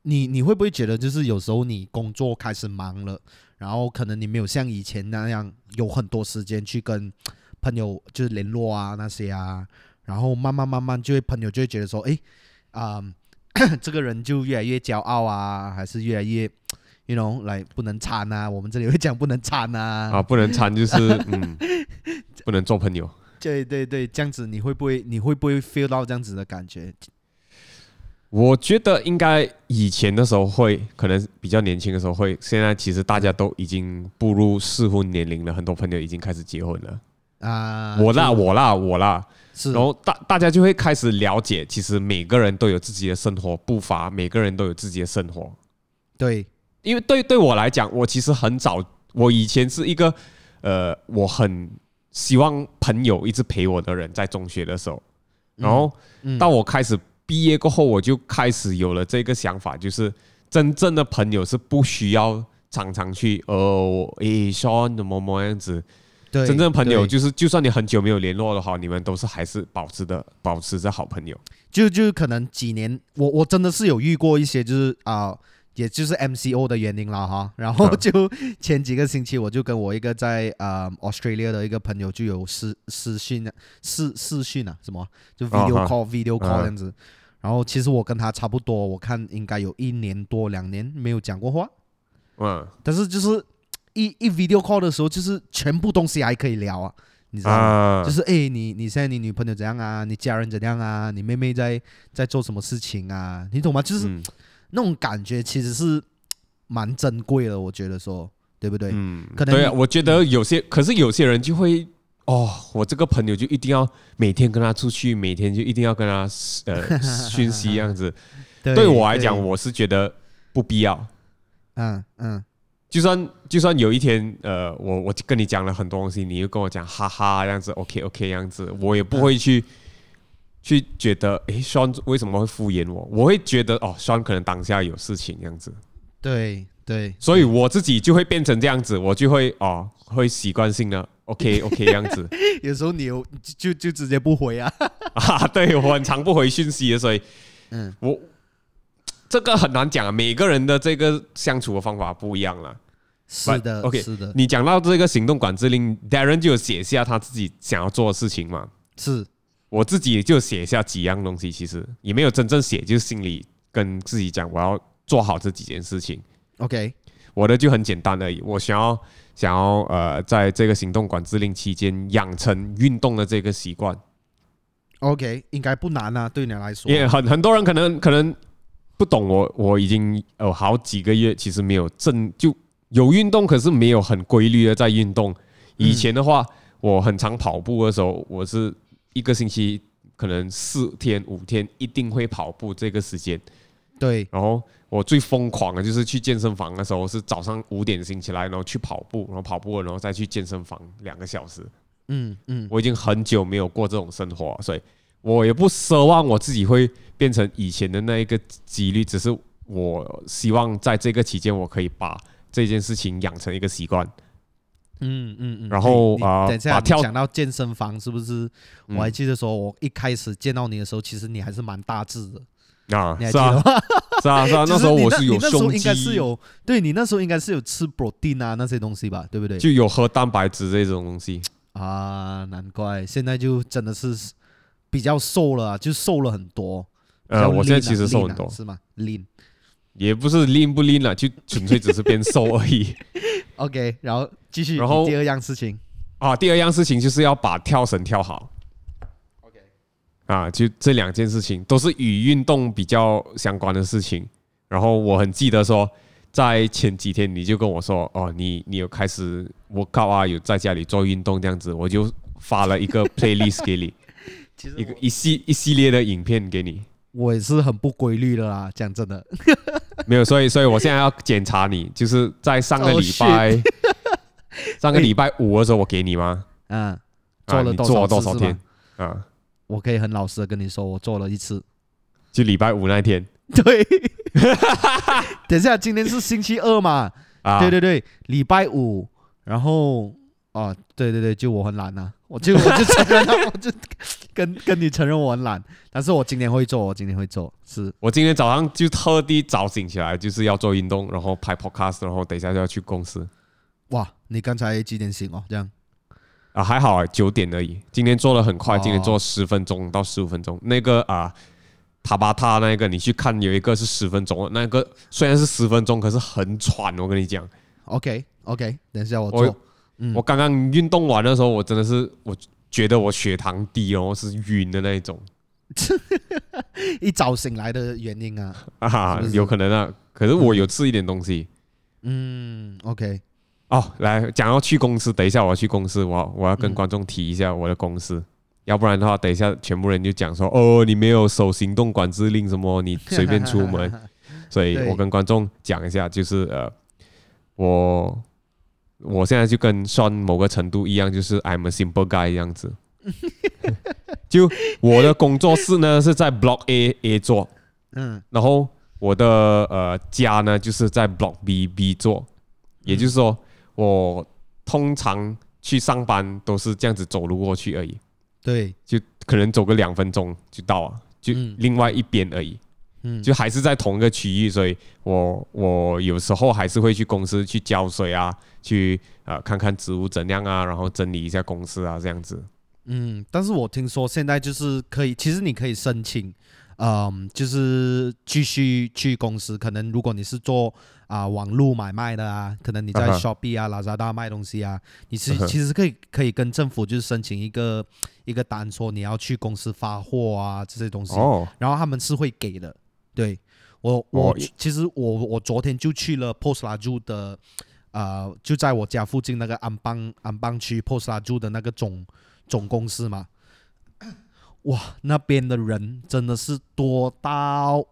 你你会不会觉得就是有时候你工作开始忙了，然后可能你没有像以前那样有很多时间去跟。朋友就是联络啊那些啊，然后慢慢慢慢就会朋友就会觉得说，哎，啊、呃，这个人就越来越骄傲啊，还是越来越，you know，来不能掺啊，我们这里会讲不能掺啊，啊，不能掺就是 嗯，不能做朋友。对对对，这样子你会不会你会不会 feel 到这样子的感觉？我觉得应该以前的时候会，可能比较年轻的时候会，现在其实大家都已经步入适婚年龄了，很多朋友已经开始结婚了。啊，我啦，我啦，我啦，是，然后大大家就会开始了解，其实每个人都有自己的生活步伐，每个人都有自己的生活。对，因为对对我来讲，我其实很早，我以前是一个，呃，我很希望朋友一直陪我的人，在中学的时候，然后到我开始毕业过后，我就开始有了这个想法，就是真正的朋友是不需要常常去，哦，诶，说怎么么样子。对，真正朋友就是，就算你很久没有联络的话，你们都是还是保持的，保持着好朋友。就就可能几年，我我真的是有遇过一些，就是啊、呃，也就是 MCO 的原因了哈。然后就前几个星期，我就跟我一个在呃 Australia 的一个朋友就有私私讯、私私讯啊，什么就 video call、uh video call 这样子。Uh. 然后其实我跟他差不多，我看应该有一年多两年没有讲过话。嗯、uh 但是就是。一一 video call 的时候，就是全部东西还可以聊啊，你知道吗？啊、就是哎，你你现在你女朋友怎样啊？你家人怎样啊？你妹妹在在做什么事情啊？你懂吗？就是、嗯、那种感觉，其实是蛮珍贵的，我觉得说，对不对？嗯，可能对啊。我觉得有些，可是有些人就会哦，我这个朋友就一定要每天跟他出去，每天就一定要跟他呃讯息这样子。对，对我来讲，我是觉得不必要。嗯嗯。就算就算有一天，呃，我我跟你讲了很多东西，你又跟我讲哈哈这样子，OK OK 这样子，我也不会去、嗯、去觉得，诶，Sean 为什么会敷衍我？我会觉得，哦，Sean 可能当下有事情这样子。对对，所以我自己就会变成这样子，我就会哦，会习惯性的 OK OK 这样子。有时候你有就就直接不回啊？啊，对我很常不回讯息的，所以，嗯，我。这个很难讲啊，每个人的这个相处的方法不一样了。是的，OK，是的。你讲到这个行动管制令，Darren 就有写下他自己想要做的事情嘛？是，我自己就写下几样东西，其实也没有真正写，就是心里跟自己讲，我要做好这几件事情。OK，我的就很简单而已，我想要想要呃，在这个行动管制令期间养成运动的这个习惯。OK，应该不难啊，对你来说。也很很多人可能可能。不懂我，我已经有好几个月，其实没有正就有运动，可是没有很规律的在运动。以前的话，我很常跑步的时候，我是一个星期可能四天五天一定会跑步这个时间。对，然后我最疯狂的就是去健身房的时候，是早上五点醒起来，然后去跑步，然后跑步，然后再去健身房两个小时。嗯嗯，我已经很久没有过这种生活，所以。我也不奢望我自己会变成以前的那一个几率，只是我希望在这个期间，我可以把这件事情养成一个习惯。嗯嗯嗯。然后啊，等一下讲到健身房是不是？我还记得说，我一开始见到你的时候，其实你还是蛮大致的。啊，是啊，是啊，是啊。那时候我是有胸肌，应该是有，对你那时候应该是有吃 protein 啊那些东西吧，对不对？就有喝蛋白质这种东西。啊，难怪现在就真的是。比较瘦了，就瘦了很多。呃，我现在其实瘦很多，啊、是吗？lean 也不是 lean 不 lean 了，就纯粹只是变瘦而已。OK，然后继续。然后第二样事情啊，第二样事情就是要把跳绳跳好。啊，就这两件事情都是与运动比较相关的事情。然后我很记得说，在前几天你就跟我说，哦，你你有开始 workout 啊，有在家里做运动这样子，我就发了一个 playlist 给你。一个一系一系列的影片给你，我也是很不规律的啦，讲真的，没有，所以所以我现在要检查你，就是在上个礼拜，上个礼拜 五的时候我给你吗？嗯，做了多少天？啊，我可以很老实的跟你说，我做了一次。就礼拜五那天。对，等一下，今天是星期二嘛？啊，对对对，礼拜五，然后哦，对对对，就我很懒呐、啊，我就我就承认了，我就跟跟你承认我很懒，但是我今天会做，我今天会做，是我今天早上就特地早醒起来，就是要做运动，然后拍 podcast，然后等一下就要去公司。哇，你刚才几点醒哦？这样啊，还好啊，九点而已。今天做的很快，哦、今天做十分钟到十五分钟。那个啊，塔巴塔那个，你去看有一个是十分钟，那个虽然是十分钟，可是很喘。我跟你讲，OK OK，等一下我做。我，嗯、我刚刚运动完的时候，我真的是我觉得我血糖低哦，是晕的那一种。一早醒来的原因啊？啊，是是有可能啊。可是我有吃一点东西。嗯，OK。哦，来讲要去公司，等一下我要去公司，我要我要跟观众提一下我的公司，嗯、要不然的话，等一下全部人就讲说，哦，你没有守行动管制令什么，你随便出门，所以我跟观众讲一下，就是呃，我我现在就跟算某个程度一样，就是 I'm a simple guy 这样子，就我的工作室呢是在 Block A A 座，嗯，然后我的呃家呢就是在 Block B B 座，也就是说。我通常去上班都是这样子走路过去而已，对，就可能走个两分钟就到了，就另外一边而已，嗯，就还是在同一个区域，所以我我有时候还是会去公司去浇水啊，去呃看看植物怎样啊，然后整理一下公司啊这样子。嗯，但是我听说现在就是可以，其实你可以申请，嗯，就是继续去公司，可能如果你是做。啊，网络买卖的啊，可能你在 Shopee 啊、Lazada 卖东西啊，你是其实可以可以跟政府就是申请一个一个单，说你要去公司发货啊这些东西，然后他们是会给的。对我我其实我我昨天就去了 Pos Laju 的，呃，就在我家附近那个安邦安邦区 Pos Laju 的那个总总公司嘛，哇，那边的人真的是多到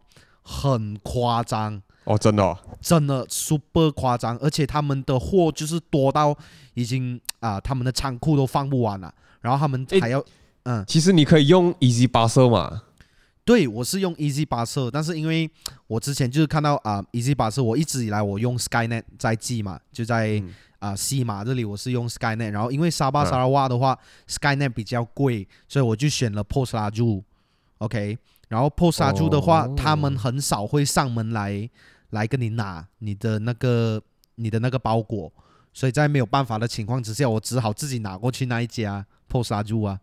很夸张。哦，真的、哦，真的 super 夸张，而且他们的货就是多到已经啊、呃，他们的仓库都放不完了。然后他们还要，嗯，其实你可以用 Easy Parcel 嘛。对，我是用 Easy Parcel，但是因为我之前就是看到啊、呃、，Easy Parcel，我一直以来我用 Skynet 在寄嘛，就在啊、呃、西马这里我是用 Skynet，然后因为沙巴沙拉瓦的话、嗯、Skynet 比较贵，所以我就选了 Pos Laju，OK，然后 Pos Laju 的话，哦、他们很少会上门来。来跟你拿你的那个你的那个包裹，所以在没有办法的情况之下，我只好自己拿过去那一家 Pos Laju 啊。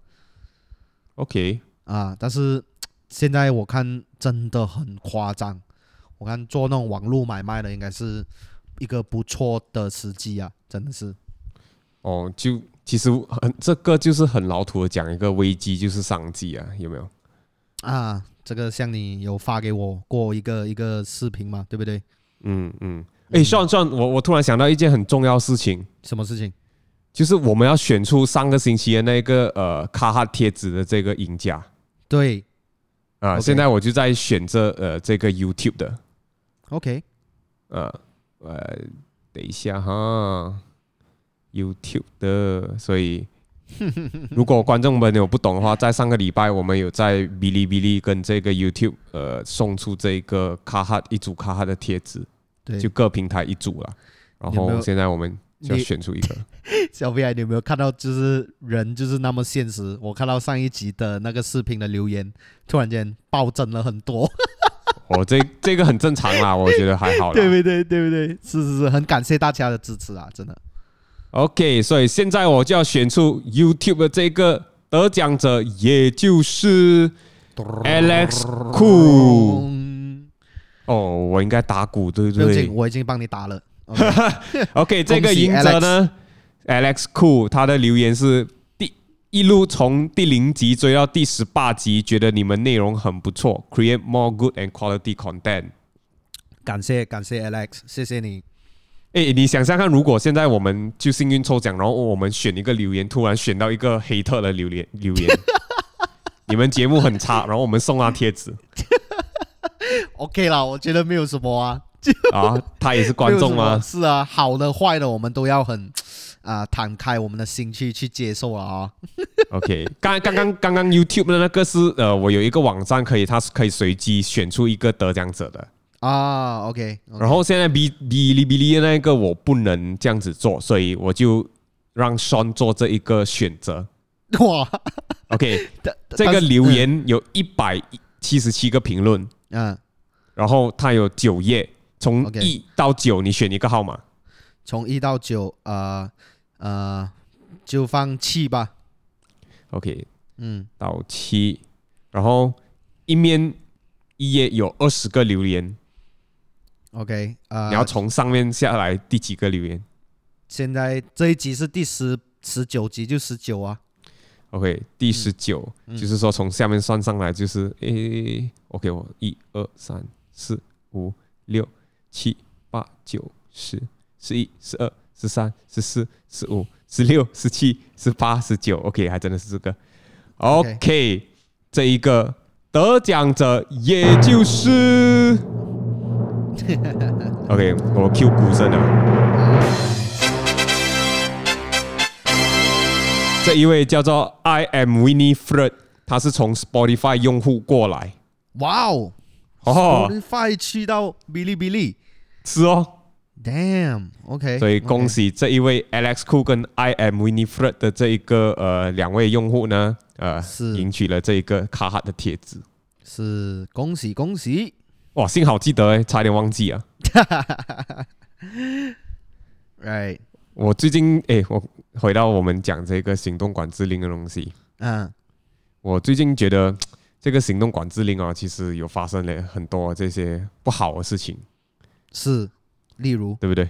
OK 啊，但是现在我看真的很夸张，我看做那种网络买卖的应该是一个不错的时机啊，真的是。哦，就其实很这个就是很老土的讲一个危机就是商机啊，有没有？啊。这个像你有发给我过一个一个视频嘛？对不对？嗯嗯。哎，算算，我我突然想到一件很重要事情。什么事情？就是我们要选出上个星期的那个呃卡哈贴纸的这个赢家。对。啊，现在我就在选择呃这个 YouTube 的。OK。呃呃，等一下哈，YouTube 的，所以。如果观众们有不懂的话，在上个礼拜我们有在哔哩哔哩跟这个 YouTube 呃送出这个卡哈一组卡哈的贴纸，对，就各平台一组了。然后现在我们就要选出一个。小 V，你有没有看到？就是人就是那么现实。我看到上一集的那个视频的留言，突然间暴增了很多。哦，这这个很正常啦，我觉得还好啦。对不对？对不对？是是是，很感谢大家的支持啊，真的。OK，所以现在我就要选出 YouTube 的这个得奖者，也就是 Alex Cool。哦，我应该打鼓对不对？我已经帮你打了。OK，, okay 这个赢者呢，Alex Cool，他的留言是第一路从第零集追到第十八集，觉得你们内容很不错，create more good and quality content。感谢感谢 Alex，谢谢你。哎，你想想看，如果现在我们就幸运抽奖，然后我们选一个留言，突然选到一个黑特的留言留言，你们节目很差，然后我们送他贴纸，OK 啦，我觉得没有什么啊。啊，他也是观众吗？是啊，好的坏的我们都要很啊、呃、摊开我们的心去去接受了啊。OK，刚刚刚刚刚 YouTube 的那个是呃，我有一个网站可以，它是可以随机选出一个得奖者的啊。OK，, okay 然后现在哔哩哔哩的那个我不能这样子做，所以我就让 Sean 做这一个选择。哇，OK，这个留言有一百七十七个评论，嗯，然后它有九页，从一到九你选一个号码，从一到九，呃呃，就放七吧。OK，嗯，到七，然后一面一页有二十个留言。OK，呃，你要从上面下来第几个留言？现在这一集是第十十九集，就十九啊。OK，第十九，嗯，就是说从下面算上来就是，诶、欸，OK，我一二三四五六七八九十十一十二十三十四十五十六十七十八十九，OK，还真的是这个，OK，, okay 这一个得奖者也就是，OK，我 Q 鼓声了。这一位叫做 I am Winifred，他是从 Spotify 用户过来。哇哦，Spotify 去到哔哩哔哩，是哦。Damn，OK。所以恭喜这一位 Alex Cool 跟 I am Winifred 的这一个呃两位用户呢，呃，是赢取了这一个卡哈的帖子。是恭喜恭喜！哇，幸好记得哎，差点忘记啊。Right。我最近哎，我回到我们讲这个行动管制令的东西。嗯，我最近觉得这个行动管制令啊，其实有发生了很多这些不好的事情。是，例如，对不对？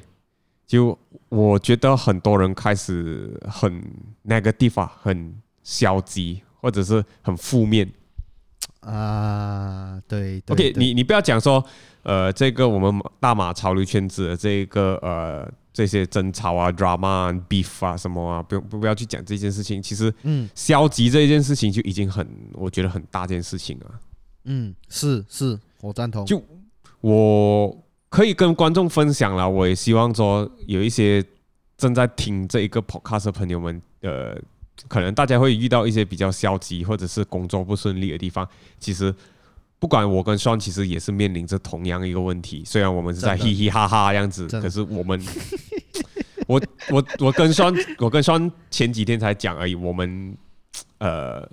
就我觉得很多人开始很那个地方很消极，或者是很负面。啊，对，对，OK，你你不要讲说，呃，这个我们大马潮流圈子的这个呃。这些争吵啊、drama 啊、beef 啊什么啊，不用不要去讲这件事情。其实，嗯，消极这一件事情就已经很，我觉得很大件事情啊。嗯，是是，我赞同。就我可以跟观众分享了，我也希望说有一些正在听这一个 podcast 的朋友们，呃，可能大家会遇到一些比较消极或者是工作不顺利的地方，其实。不管我跟双，其实也是面临着同样一个问题。虽然我们是在嘻嘻哈哈这样子，可是我们，我我我跟双，我跟双前几天才讲而已。我们呃，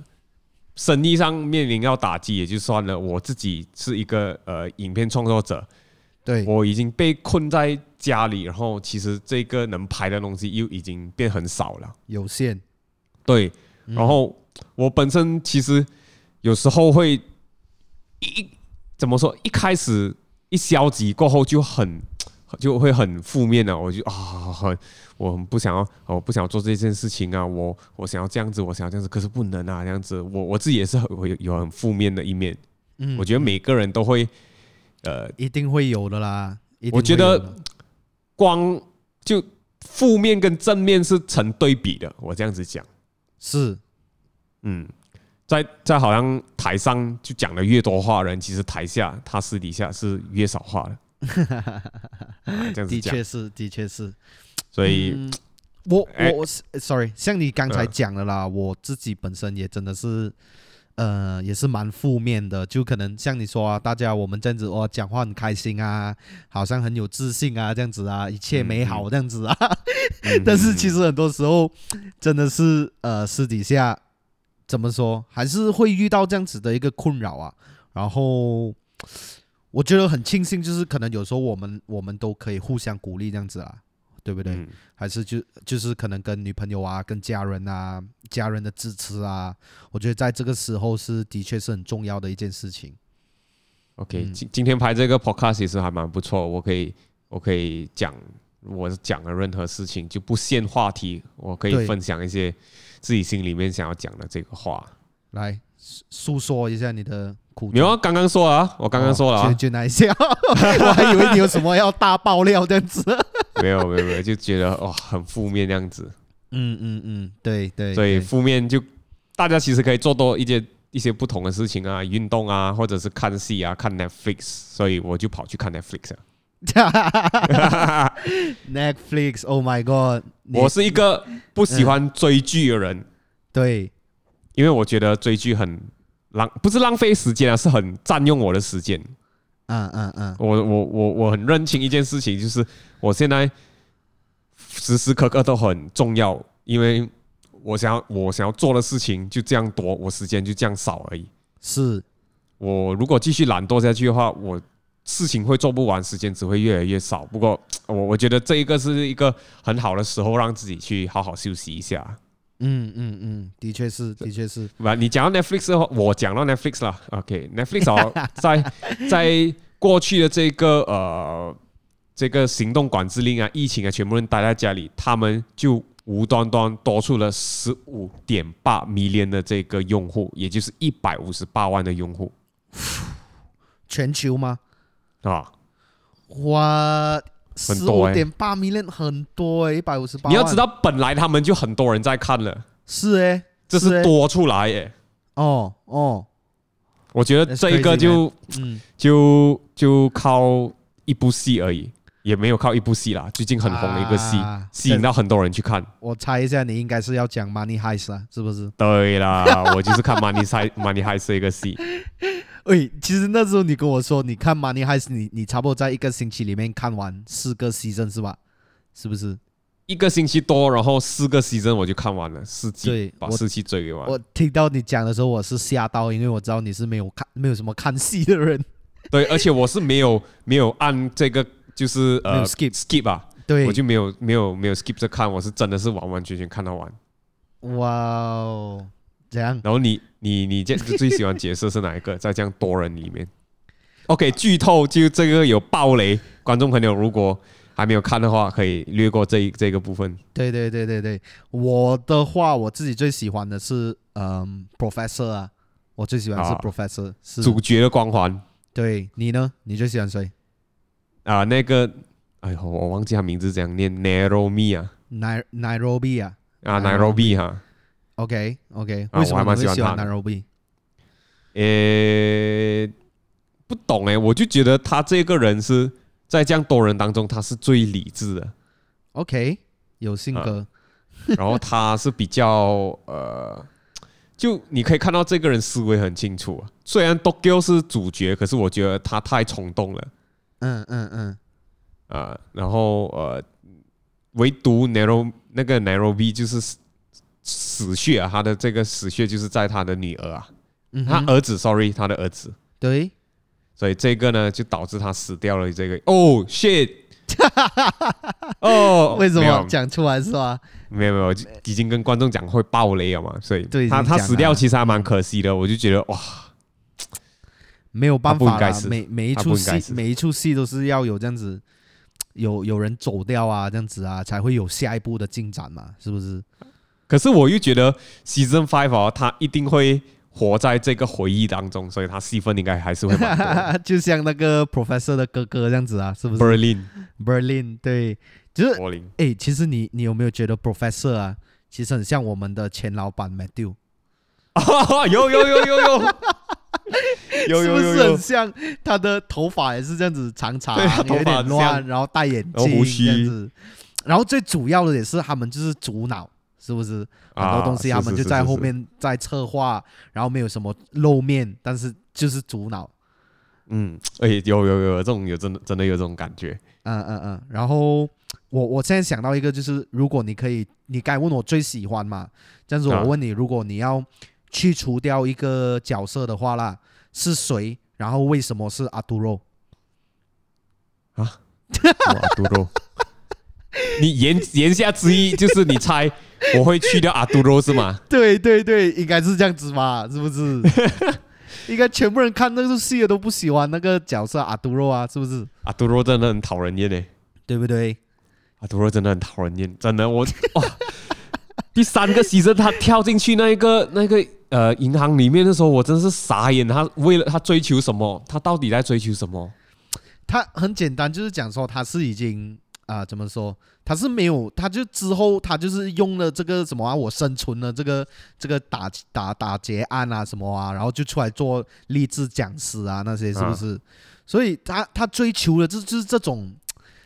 生意上面临要打击也就算了。我自己是一个呃影片创作者，对，我已经被困在家里，然后其实这个能拍的东西又已经变很少了，有限。对，然后我本身其实有时候会。一怎么说？一开始一消极过后就很就会很负面的，我就啊很我很不想要，我不想要做这件事情啊，我我想要这样子，我想要这样子，可是不能啊，这样子，我我自己也是很有有很负面的一面。嗯，我觉得每个人都会，呃，一定会有的啦。我觉得光就负面跟正面是成对比的，我这样子讲是，嗯。在在好像台上就讲的越多话人，其实台下他私底下是越少话的。这样子讲，的确是，的确是。所以，嗯、我我 sorry，像你刚才讲的啦，我自己本身也真的是，呃，也是蛮负面的。就可能像你说啊，大家我们这样子哦，讲话很开心啊，好像很有自信啊，这样子啊，一切美好这样子啊。嗯、但是其实很多时候真的是呃私底下。怎么说，还是会遇到这样子的一个困扰啊。然后我觉得很庆幸，就是可能有时候我们我们都可以互相鼓励这样子啊，对不对？嗯、还是就就是可能跟女朋友啊、跟家人啊、家人的支持啊，我觉得在这个时候是的确是很重要的一件事情。OK，今、嗯、今天拍这个 Podcast 其实还蛮不错，我可以我可以讲我讲的任何事情就不限话题，我可以分享一些。自己心里面想要讲的这个话，来诉说一下你的苦。没有啊，刚刚说啊，我刚刚说了啊。就那一下，我还以为你有什么要大爆料这样子。没有没有没有，就觉得哇很负面这样子。嗯嗯嗯，对对。所以负面就大家其实可以做多一些一些不同的事情啊，运动啊，或者是看戏啊，看 Netflix。所以我就跑去看 Netflix 啊。Netflix，Oh my God！我是一个不喜欢追剧的人，对，因为我觉得追剧很浪，不是浪费时间啊，是很占用我的时间。嗯嗯嗯，我我我我很认清一件事情，就是我现在时时刻刻都很重要，因为我想要我想要做的事情就这样多，我时间就这样少而已。是，我如果继续懒惰下去的话，我。事情会做不完，时间只会越来越少。不过，我我觉得这一个是一个很好的时候，让自己去好好休息一下。嗯嗯嗯，的确是，的确是。完，你讲到 Netflix 的话，我讲到 Netflix 了。OK，Netflix、okay, 在在过去的这个呃这个行动管制令啊、疫情啊，全部人待在家里，他们就无端端多出了十五点八 million 的这个用户，也就是一百五十八万的用户。全球吗？啊，哇，十五点八 million 很多哎，一百五十八。你要知道，本来他们就很多人在看了，是哎、欸，这是多出来哎、欸。哦哦，我觉得这一个就嗯，就就靠一部戏而已，也没有靠一部戏啦。最近很红的一个戏，啊、吸引到很多人去看。我猜一下，你应该是要讲 Money Heist 啊，是不是？对啦，我就是看 Money Heist Money Heist 这一个戏。喂，其实那时候你跟我说，你看 Money Heist，你你差不多在一个星期里面看完四个 season 是吧？是不是？一个星期多，然后四个 season 我就看完了四季，对，把四季追完。我听到你讲的时候，我是吓到，因为我知道你是没有看，没有什么看戏的人。对，而且我是没有没有按这个，就是呃 skip skip 啊，对，我就没有没有没有 skip 着看，我是真的是完完全全看到完。哇哦！这样，然后你你你这最喜欢角色是哪一个？在这样多人里面，OK，剧透就这个有暴雷，观众朋友如果还没有看的话，可以略过这一这个部分。对对对对对，我的话我自己最喜欢的是嗯，Professor 啊，我最喜欢是 Professor，啊，是主角的光环。对，你呢？你最喜欢谁？啊，那个，哎呦，我忘记他名字怎样念，Nairobi 啊，Nairobi 啊，啊，Nairobi 哈。OK OK，为什么蛮喜欢 Nairobi？诶，不懂诶，我就觉得他这个人是在这样多人当中，他是最理智的。OK，有性格，嗯、然后他是比较呃，就你可以看到这个人思维很清楚啊。虽然 Tokyo 是主角，可是我觉得他太冲动了。嗯嗯嗯，啊，然后呃，唯独 Nairobi 那个 Narrow V 就是。死穴啊，他的这个死穴就是在他的女儿啊，嗯、他儿子，sorry，他的儿子，对，所以这个呢就导致他死掉了。这个哦，shit，哦，为什么讲出来是吧？没有没有，已经跟观众讲会爆雷了嘛，所以他他死掉其实还蛮可惜的。我就觉得哇，没有办法了，每每一出戏每一出戏都是要有这样子，有有人走掉啊，这样子啊，才会有下一步的进展嘛，是不是？可是我又觉得 Season Five 哦，他一定会活在这个回忆当中，所以他戏份应该还是会多。就像那个 Professor 的哥哥这样子啊，是不是？Berlin，Berlin，对，就是。哎，其实你你有没有觉得 Professor 啊，其实很像我们的前老板 Matthew？有有有有有，有有有，是不是很像？他的头发也是这样子长长，有点乱，然后戴眼镜这样子。然后最主要的也是他们就是主脑。是不是很多东西他们就在后面在策划，然后没有什么露面，但是就是主脑。嗯，哎，有有有这种有真的真的有这种感觉。嗯嗯嗯。然后我我现在想到一个，就是如果你可以，你该问我最喜欢嘛？这样子我问你，如果你要去除掉一个角色的话啦，是谁？然后为什么是阿杜肉？啊？阿杜肉？你言言下之意就是你猜？我会去掉阿杜罗是吗？对对对，应该是这样子吧，是不是？应该全部人看那个戏都不喜欢那个角色阿杜罗啊，是不是？阿杜罗真的很讨人厌诶，对不对？阿杜罗真的很讨人厌，真的我哇！第三个牺牲他跳进去那一个那个呃银行里面的时候，我真是傻眼。他为了他追求什么？他到底在追求什么？他很简单，就是讲说他是已经。啊，怎么说？他是没有，他就之后他就是用了这个什么啊，我生存了这个这个打打打劫案啊什么啊，然后就出来做励志讲师啊那些是不是？啊、所以他他追求的就就是这种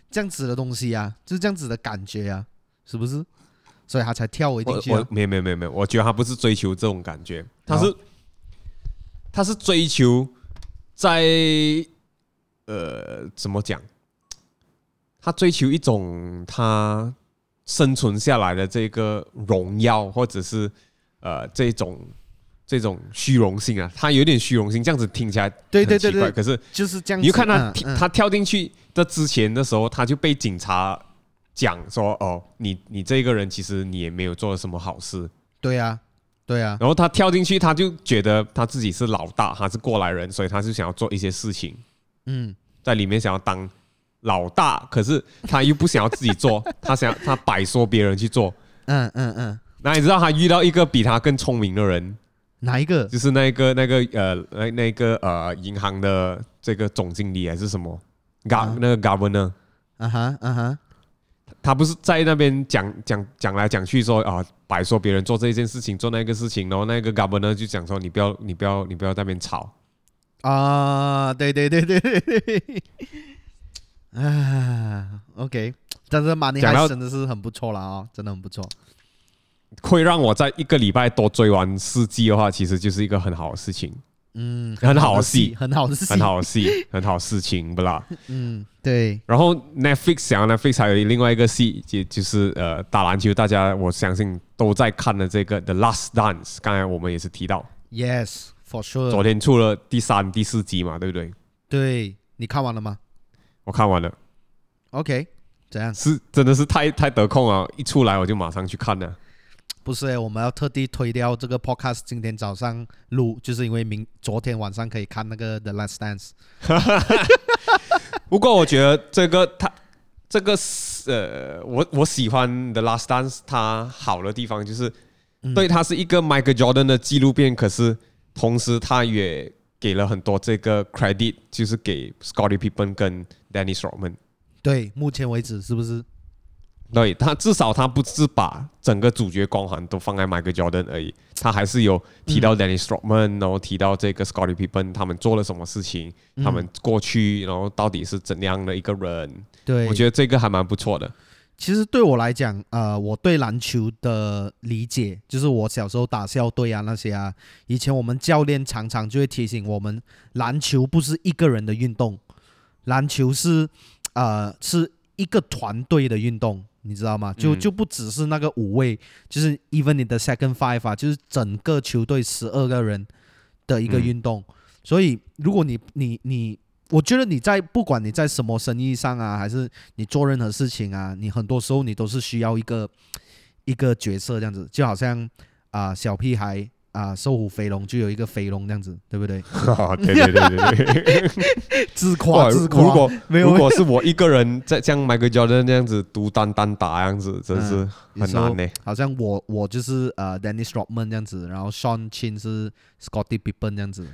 这样子的东西啊，就是这样子的感觉啊，是不是？所以他才跳回进去、啊。我没有没有没有没有，我觉得他不是追求这种感觉，他是、哦、他是追求在呃怎么讲？他追求一种他生存下来的这个荣耀，或者是呃这种这种虚荣心啊，他有点虚荣心，这样子听起来对对对对，可是就是这样。你就看他他跳进去的之前的时候，他就被警察。讲说哦，你你这个人其实你也没有做什么好事。对呀，对呀。然后他跳进去，他就觉得他自己是老大，他是过来人，所以他就想要做一些事情。嗯，在里面想要当老大，可是他又不想要自己做，他想他摆说别人去做。嗯嗯嗯。那你知道他遇到一个比他更聪明的人？哪一个？就是那个那个呃那那个呃银行的这个总经理还是什么？Gov 那个 Governor。啊哈啊哈。他不是在那边讲讲讲来讲去说啊，摆说别人做这一件事情，做那个事情，然后那个 governor 就讲说，你不要你不要你不要在那边吵。啊，对对对对对，啊，OK，但是 Money Heist 真的是很不错了啊，真的很不错，会让我在一个礼拜多追完四季的话，其实就是一个很好的事情。嗯，很好戏，很好的戏，很好戏，很好事情，不啦？嗯，对。然后 Netflix 想 Netflix 还有另外一个戏，就就是呃打篮球，大家我相信都在看的这个 The Last Dance。刚才我们也是提到，Yes，for sure。昨天出了第三、第四集嘛，对不对？对，你看完了吗？我看完了。OK，怎样？是真的是太太得空啊！一出来我就马上去看了。不是诶，我们要特地推掉这个 podcast，今天早上录，就是因为明昨天晚上可以看那个 The Last Dance。不过我觉得这个他这个是呃，我我喜欢 The Last Dance，它好的地方就是，对，它是一个 Michael Jordan 的纪录片，可是同时它也给了很多这个 credit，就是给 Scottie Pippen 跟 Dennis Rodman。对，目前为止是不是？对，他至少他不是把整个主角光环都放在 Michael Jordan 而已，他还是有提到 Dennis Rodman，然后提到这个 Scottie Pippen 他们做了什么事情，他们过去然后到底是怎样的一个人？对，我觉得这个还蛮不错的。其实对我来讲，呃，我对篮球的理解就是我小时候打校队啊那些啊，以前我们教练常常就会提醒我们，篮球不是一个人的运动，篮球是呃是一个团队的运动。你知道吗？就就不只是那个五位，就是 even 你的 second five 啊，就是整个球队十二个人的一个运动。嗯、所以，如果你你你，我觉得你在不管你在什么生意上啊，还是你做任何事情啊，你很多时候你都是需要一个一个角色这样子，就好像啊、呃、小屁孩。啊，瘦虎肥龙就有一个肥龙这样子，对不对？对对对对对，自夸自夸。如果如果是我一个人在像 Michael Jordan 那样子独单单打这样子，真是很难呢。好像我我就是呃 Dennis Rodman 这样子，然后 Shawn Chin 是 Scottie Pippen 这样子。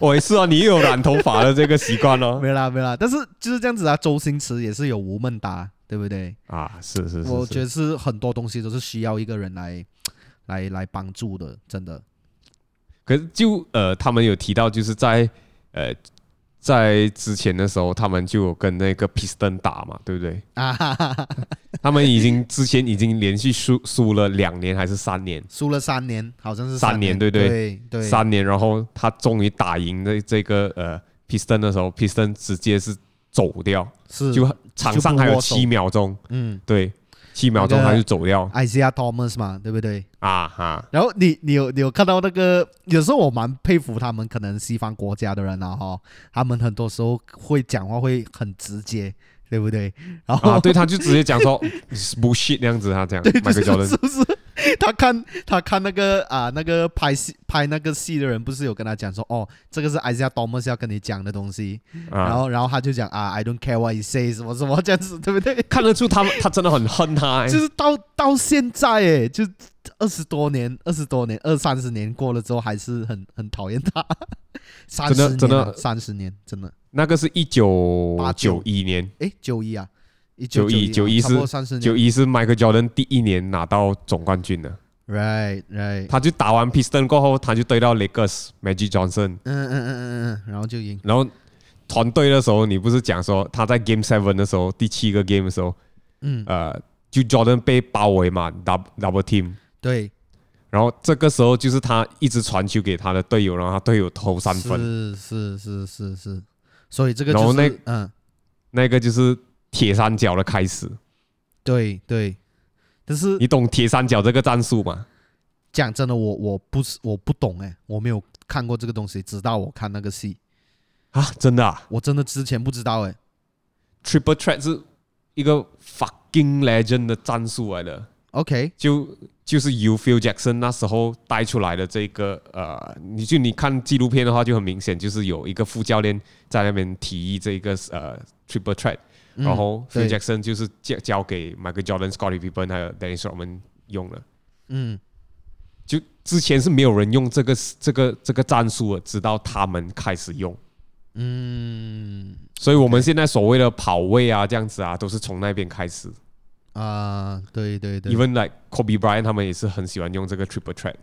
我 也是啊，你又有染头发的这个习惯哦。没啦没啦，但是就是这样子啊。周星驰也是有吴孟达，对不对？啊，是是是。我觉得是很多东西都是需要一个人来。来来帮助的，真的。可是就呃，他们有提到，就是在呃，在之前的时候，他们就有跟那个 Piston 打嘛，对不对？他们已经之前已经连续输输了两年还是三年？输了三年，好像是三年，对对对，对三年。然后他终于打赢了这个呃 Piston 的时候，Piston 直接是走掉，是就场上还有七秒钟，嗯，对。七秒钟他就走掉，Isiah Thomas 嘛，对不对？啊哈。然后你你有你有看到那个？有时候我蛮佩服他们，可能西方国家的人啊哈，他们很多时候会讲话会很直接，对不对？然后、啊、对，他就直接讲说 bullshit 那样子，他讲，对，是不是？他看他看那个啊，那个拍戏拍那个戏的人，不是有跟他讲说，哦，这个是 Isiah Thomas 要跟你讲的东西，啊、然后然后他就讲啊，I don't care what he says，什么什么这样子，对不对？看得出他们他真的很恨他，就是到到现在哎，就二十多年，二十多年，二三十年过了之后，还是很很讨厌他。三十年，真的三十年，真的。那个是一九八九一年，哎，九一啊。九一九一是九一是 Michael Jordan 第一年拿到总冠军的，right right，他就打完 Piston 过后，他就对到 Lakers Magic Johnson，嗯嗯嗯嗯嗯，然后就赢，然后团队的时候，你不是讲说他在 Game Seven 的时候，第七个 Game 的时候，嗯，呃，就 Jordan 被包围嘛，double double team，对，然后这个时候就是他一直传球给他的队友，然后他队友投三分，是是是是是，所以这个然后那嗯，那个就是铁三角的开始。对对，但是你懂铁三角这个战术吗？讲真的，我我不是我不懂哎，我没有看过这个东西，直到我看那个戏啊，真的啊，我真的之前不知道哎。Triple Threat 是一个 fucking legend 的战术来的，OK，就就是 u Phil Jackson 那时候带出来的这个呃，你就你看纪录片的话就很明显，就是有一个副教练在那边提议这个呃 Triple Threat，嗯，然后 Phil Jackson 就是交交给 Michael Jordan、Scottie Pippen 还有 Dennis Rodman 用了，嗯。就之前是没有人用这个这个这个战术的，直到他们开始用。嗯，所以我们现在所谓的跑位啊，这样子啊，都是从那边开始。啊，对对对。Even like Kobe Bryant 他们也是很喜欢用这个 Triple Threat。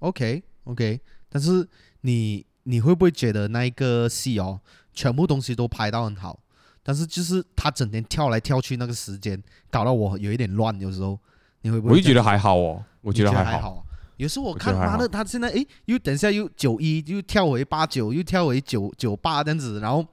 OK OK，但是你你会不会觉得那一个戏哦，全部东西都拍到很好，但是就是他整天跳来跳去那个时间，搞到我有一点乱。有时候你会不会？我就觉得还好哦，我觉得还好。有时候我看妈的，他现在哎，又等一下又九一，又跳回八九，又跳回九九八这样子，然后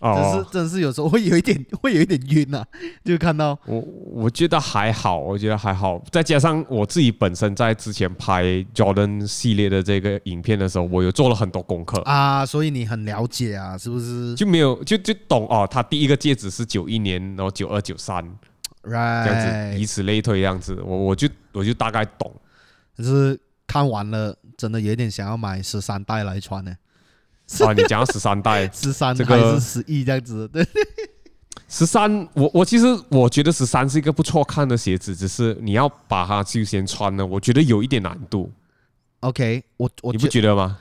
真是真是有时候会有一点 会有一点晕呐、啊，就看到。我我觉得还好，我觉得还好，再加上我自己本身在之前拍 Jordan 系列的这个影片的时候，我有做了很多功课。啊，所以你很了解啊，是不是？就没有就就懂哦，他第一个戒指是九一年，然后九二九三，right。这样子，以此类推这样子，我我就我就大概懂，可是。看完了，真的有点想要买十三代来穿呢。啊，你讲十三代，十三还是十一这样子？对，十三，我我其实我觉得十三是一个不错看的鞋子，只是你要把它就先穿了，我觉得有一点难度。OK，我我你不觉得吗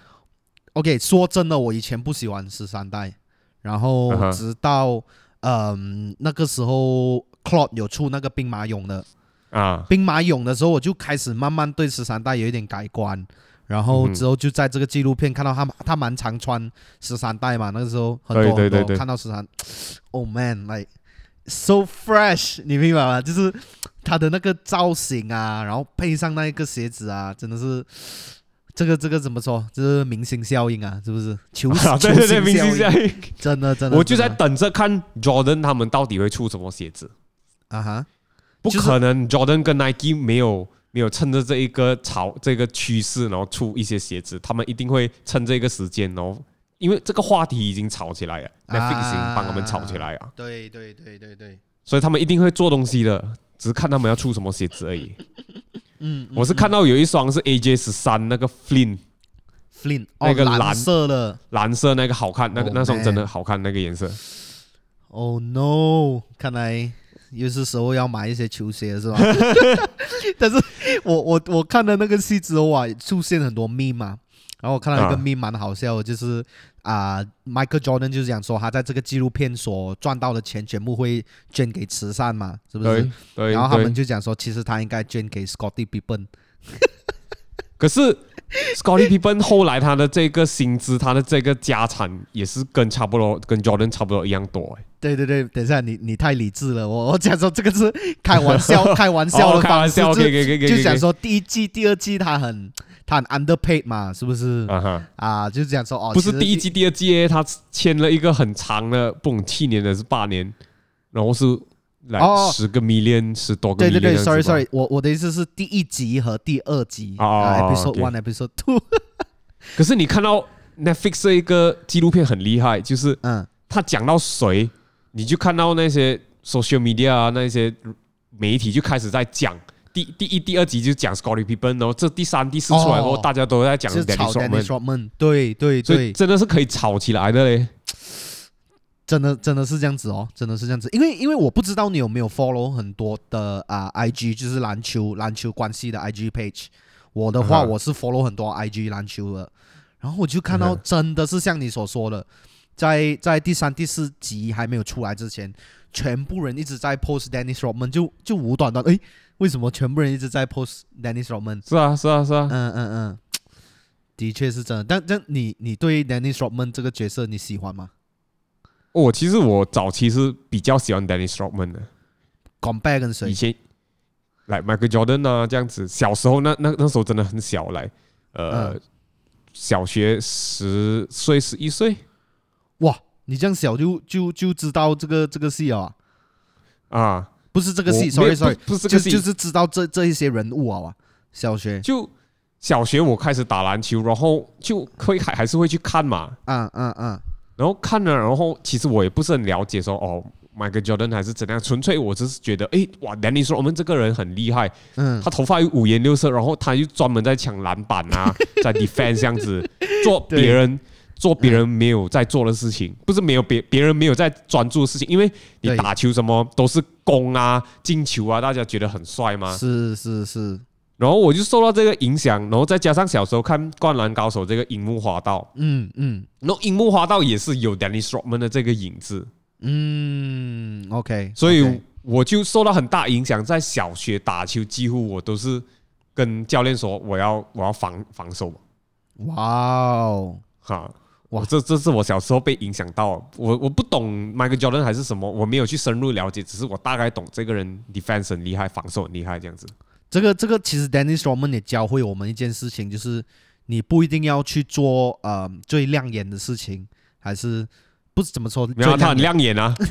？OK，说真的，我以前不喜欢十三代，然后直到嗯那个时候，Claude 有出那个兵马俑的。啊，兵马俑的时候，我就开始慢慢对十三代有一点改观，然后之后就在这个纪录片看到他他蛮常穿十三代嘛，那个时候很多很多看到十三，Oh man，like so fresh，你明白吗？就是他的那个造型啊，然后配上那一个鞋子啊，真的是这个这个怎么说？这是明星效应啊，是不是？球 星对对对，明星效应，真的真的，我就在等着看 Jordan 他们到底会出什么鞋子啊哈。不可能，Jordan 跟 Nike 没有没有趁着这一个潮这个趋势，然后出一些鞋子。他们一定会趁这个时间，然后因为这个话题已经炒起来了，Netflix 已经帮他们炒起来啊。对对对对对，所以他们一定会做东西的，只是看他们要出什么鞋子而已。嗯，我是看到有一双是 AJ 十三那个 Flint，Flint 那个蓝色的蓝色那个好看，那个那双真的好看那个颜色。Oh no！看来。又是时候要买一些球鞋是吧？但是我我我看了那个戏之后啊，出现很多 meme 嘛，然后我看到一个 meme 蛮好笑的，就是啊、呃、，Michael Jordan 就是讲说他在这个纪录片所赚到的钱全部会捐给慈善嘛，是不是？对。对然后他们就讲说，其实他应该捐给 Scottie Pippen。可是 Scottie Pippen 后来他的这个薪资，他的这个家产也是跟差不多跟 Jordan 差不多一样多哎。对对对，等一下，你你太理智了。我我讲说这个是开玩笑，开玩笑的方式，就讲说第一季、第二季他很他很 underpaid 嘛，是不是？啊哈啊，就是讲说哦，不是第一季、第二季，他签了一个很长的，不懂七年的是八年，然后是来十个 million，十多个 million。对对对，sorry sorry，我我的意思是第一集和第二集啊，episode one episode two。可是你看到 Netflix 这一个纪录片很厉害，就是嗯，他讲到谁？你就看到那些 social media 啊，那些媒体就开始在讲第第一、第二集就讲 Scottie Pippen，然后这第三、第四出来后，大家都在讲 Dennis Rodman，对对对，真的是可以吵起来的嘞，真的真的是这样子哦，真的是这样子，因为因为我不知道你有没有 follow 很多的啊 IG，就是篮球篮球关系的 IG page，我的话我是 follow 很多 IG 篮球的，然后我就看到真的是像你所说的。在在第三、第四集还没有出来之前，全部人一直在 post Dennis Rodman，就就无端端诶，为什么全部人一直在 post Dennis Rodman？是啊，是啊，是啊，嗯嗯嗯，的确是真的。但但你你对 Dennis Rodman 这个角色你喜欢吗？哦，其实我早期是比较喜欢 Dennis Rodman 的。compare 跟谁？以前来 Michael Jordan 啊，这样子。小时候那那那时候真的很小，来呃，嗯、小学十岁十一岁。哇，你这样小就就就知道这个这个戏啊？啊，不是这个戏，sorry sorry，不是这个戏，就是知道这这一些人物啊。小学就小学我开始打篮球，然后就会还还是会去看嘛。嗯嗯嗯。然后看了，然后其实我也不是很了解说，哦，Michael Jordan 还是怎样，纯粹我只是觉得，哎，哇，Dennis Rodman 这个人很厉害，嗯，他头发有五颜六色，然后他又专门在抢篮板啊，在 defense 这样子做 别人做别人没有在做的事情，不是没有别别人没有在专注的事情，因为你打球什么都是攻啊、进球啊，大家觉得很帅吗？是是是。然后我就受到这个影响，然后再加上小时候看《灌篮高手》这个樱木花道，嗯嗯，然后樱木花道也是有 Dennis Rodman 的这个影子，嗯，OK，所以我就受到很大影响。在小学打球，几乎我都是跟教练说我要我要防防守。哇哦，哈，哇，这这是我小时候被影响到，我我不懂 Michael Jordan 还是什么，我没有去深入了解，只是我大概懂这个人 defense 很厉害，防守很厉害这样子。这个这个其实 Dennis Rodman 也教会我们一件事情，就是你不一定要去做呃最亮眼的事情，还是不是怎么说？没有，他很亮眼啊！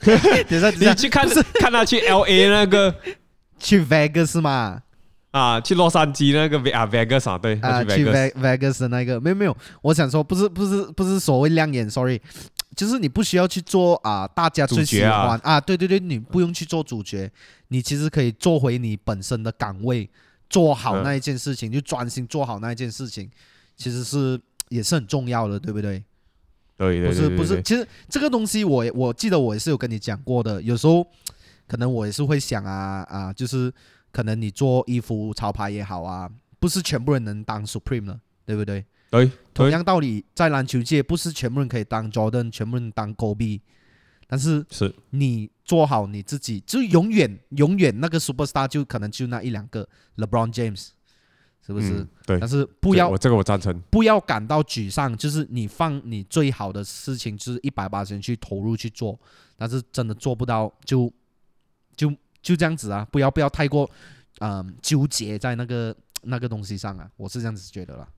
等一下，等下，你去看是看他去 LA 那个 去 Vegas 是吗？啊，去洛杉矶那个 V 啊 Vegas 啊，对啊，去 Vegas 的那个。没有没有，我想说不是不是不是所谓亮眼，sorry。就是你不需要去做啊，大家最喜欢啊，啊，对对对，你不用去做主角，你其实可以做回你本身的岗位，做好那一件事情，嗯、就专心做好那一件事情，其实是也是很重要的，对不对？对对对，对，对，不是不是，其实这个东西我我记得我也是有跟你讲过的，有时候可能我也是会想啊啊，就是可能你做衣服潮牌也好啊，不是全部人能当 Supreme 的，对不对？对，同样道理，在篮球界不是全部人可以当 Jordan，全部人当 Kobe，但是是你做好你自己，就永远永远那个 Superstar 就可能就那一两个 LeBron James，是不是？嗯、对，但是不要我这个我赞成，不要感到沮丧，就是你放你最好的事情，就是一百八十去投入去做，但是真的做不到，就就就这样子啊！不要不要太过嗯、呃、纠结在那个那个东西上啊！我是这样子觉得啦。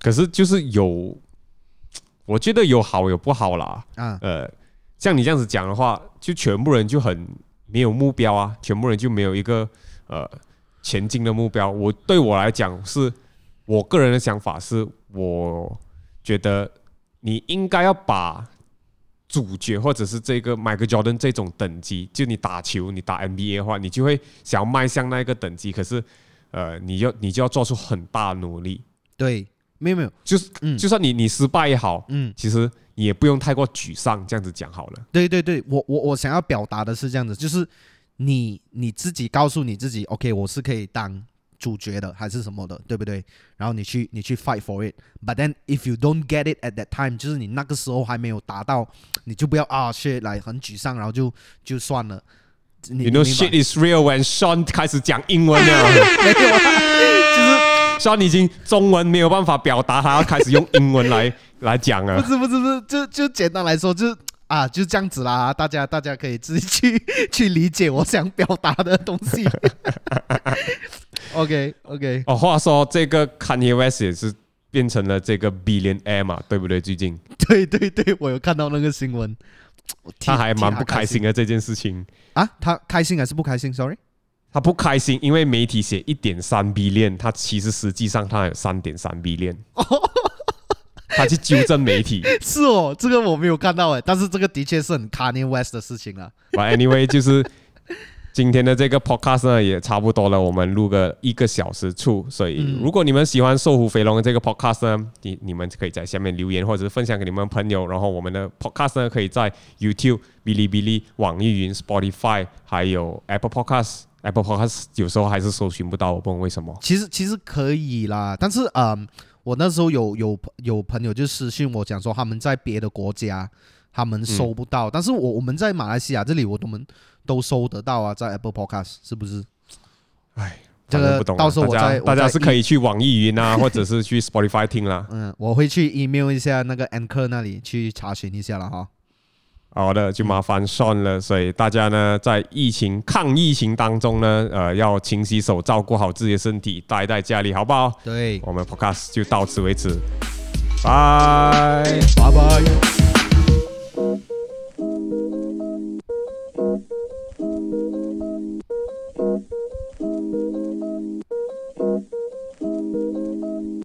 可是就是有，我觉得有好有不好啦。啊，呃，像你这样子讲的话，就全部人就很没有目标啊，全部人就没有一个呃前进的目标。我对我来讲，是我个人的想法是，我觉得你应该要把主角或者是这个 Michael Jordan 这种等级，就你打球，你打 NBA 的话，你就会想要迈向那一个等级。可是，呃，你要你就要做出很大努力。对。没有没有，就是，嗯，就算你你失败也好，嗯，其实你也不用太过沮丧，这样子讲好了。对对对，我我我想要表达的是这样子，就是你你自己告诉你自己，OK，我是可以当主角的，还是什么的，对不对？然后你去你去 fight for it，but then if you don't get it at that time，就是你那个时候还没有达到，你就不要啊，shit 来很沮丧，然后就就算了。You know shit is real when Sean 开始讲英文了，没有啊，就是。虽然已经中文没有办法表达，他要开始用英文来 来讲了。不是不是不是，就就简单来说，就啊就这样子啦。大家大家可以自己去去理解我想表达的东西。OK OK。哦，话说这个 Kanye West 也是变成了这个 Billionaire 嘛，对不对？最近。对对对，我有看到那个新闻。他还蛮不开心的这件事情啊？他开心还是不开心？Sorry。他不开心，因为媒体写一点三 B 链，他其实实际上他有三点三 B 链。他去纠正媒体。是哦，这个我没有看到哎，但是这个的确是很 Kanye West 的事情啊。But anyway，就是今天的这个 podcast 呢也差不多了，我们录个一个小时处，所以如果你们喜欢瘦虎肥龙的这个 podcast 呢，你你们可以在下面留言或者是分享给你们朋友，然后我们的 podcast 呢可以在 YouTube、哔哩哔哩、网易云、Spotify 还有 Apple Podcast。Apple Podcast 有时候还是搜寻不到，我不懂为什么。其实其实可以啦，但是嗯、呃，我那时候有有有朋友就私信我讲说他们在别的国家他们收不到，嗯、但是我我们在马来西亚这里我们都收得到啊，在 Apple Podcast 是不是？哎，这个。到时候我再大家是可以去网易云啊，或者是去 Spotify 听啦。嗯，我会去 email 一下那个 Anchor 那里去查询一下了哈。好的，就麻烦算了。所以大家呢，在疫情抗疫情当中呢，呃，要勤洗手，照顾好自己的身体，待在家里，好不好？对，我们 Podcast 就到此为止，拜拜。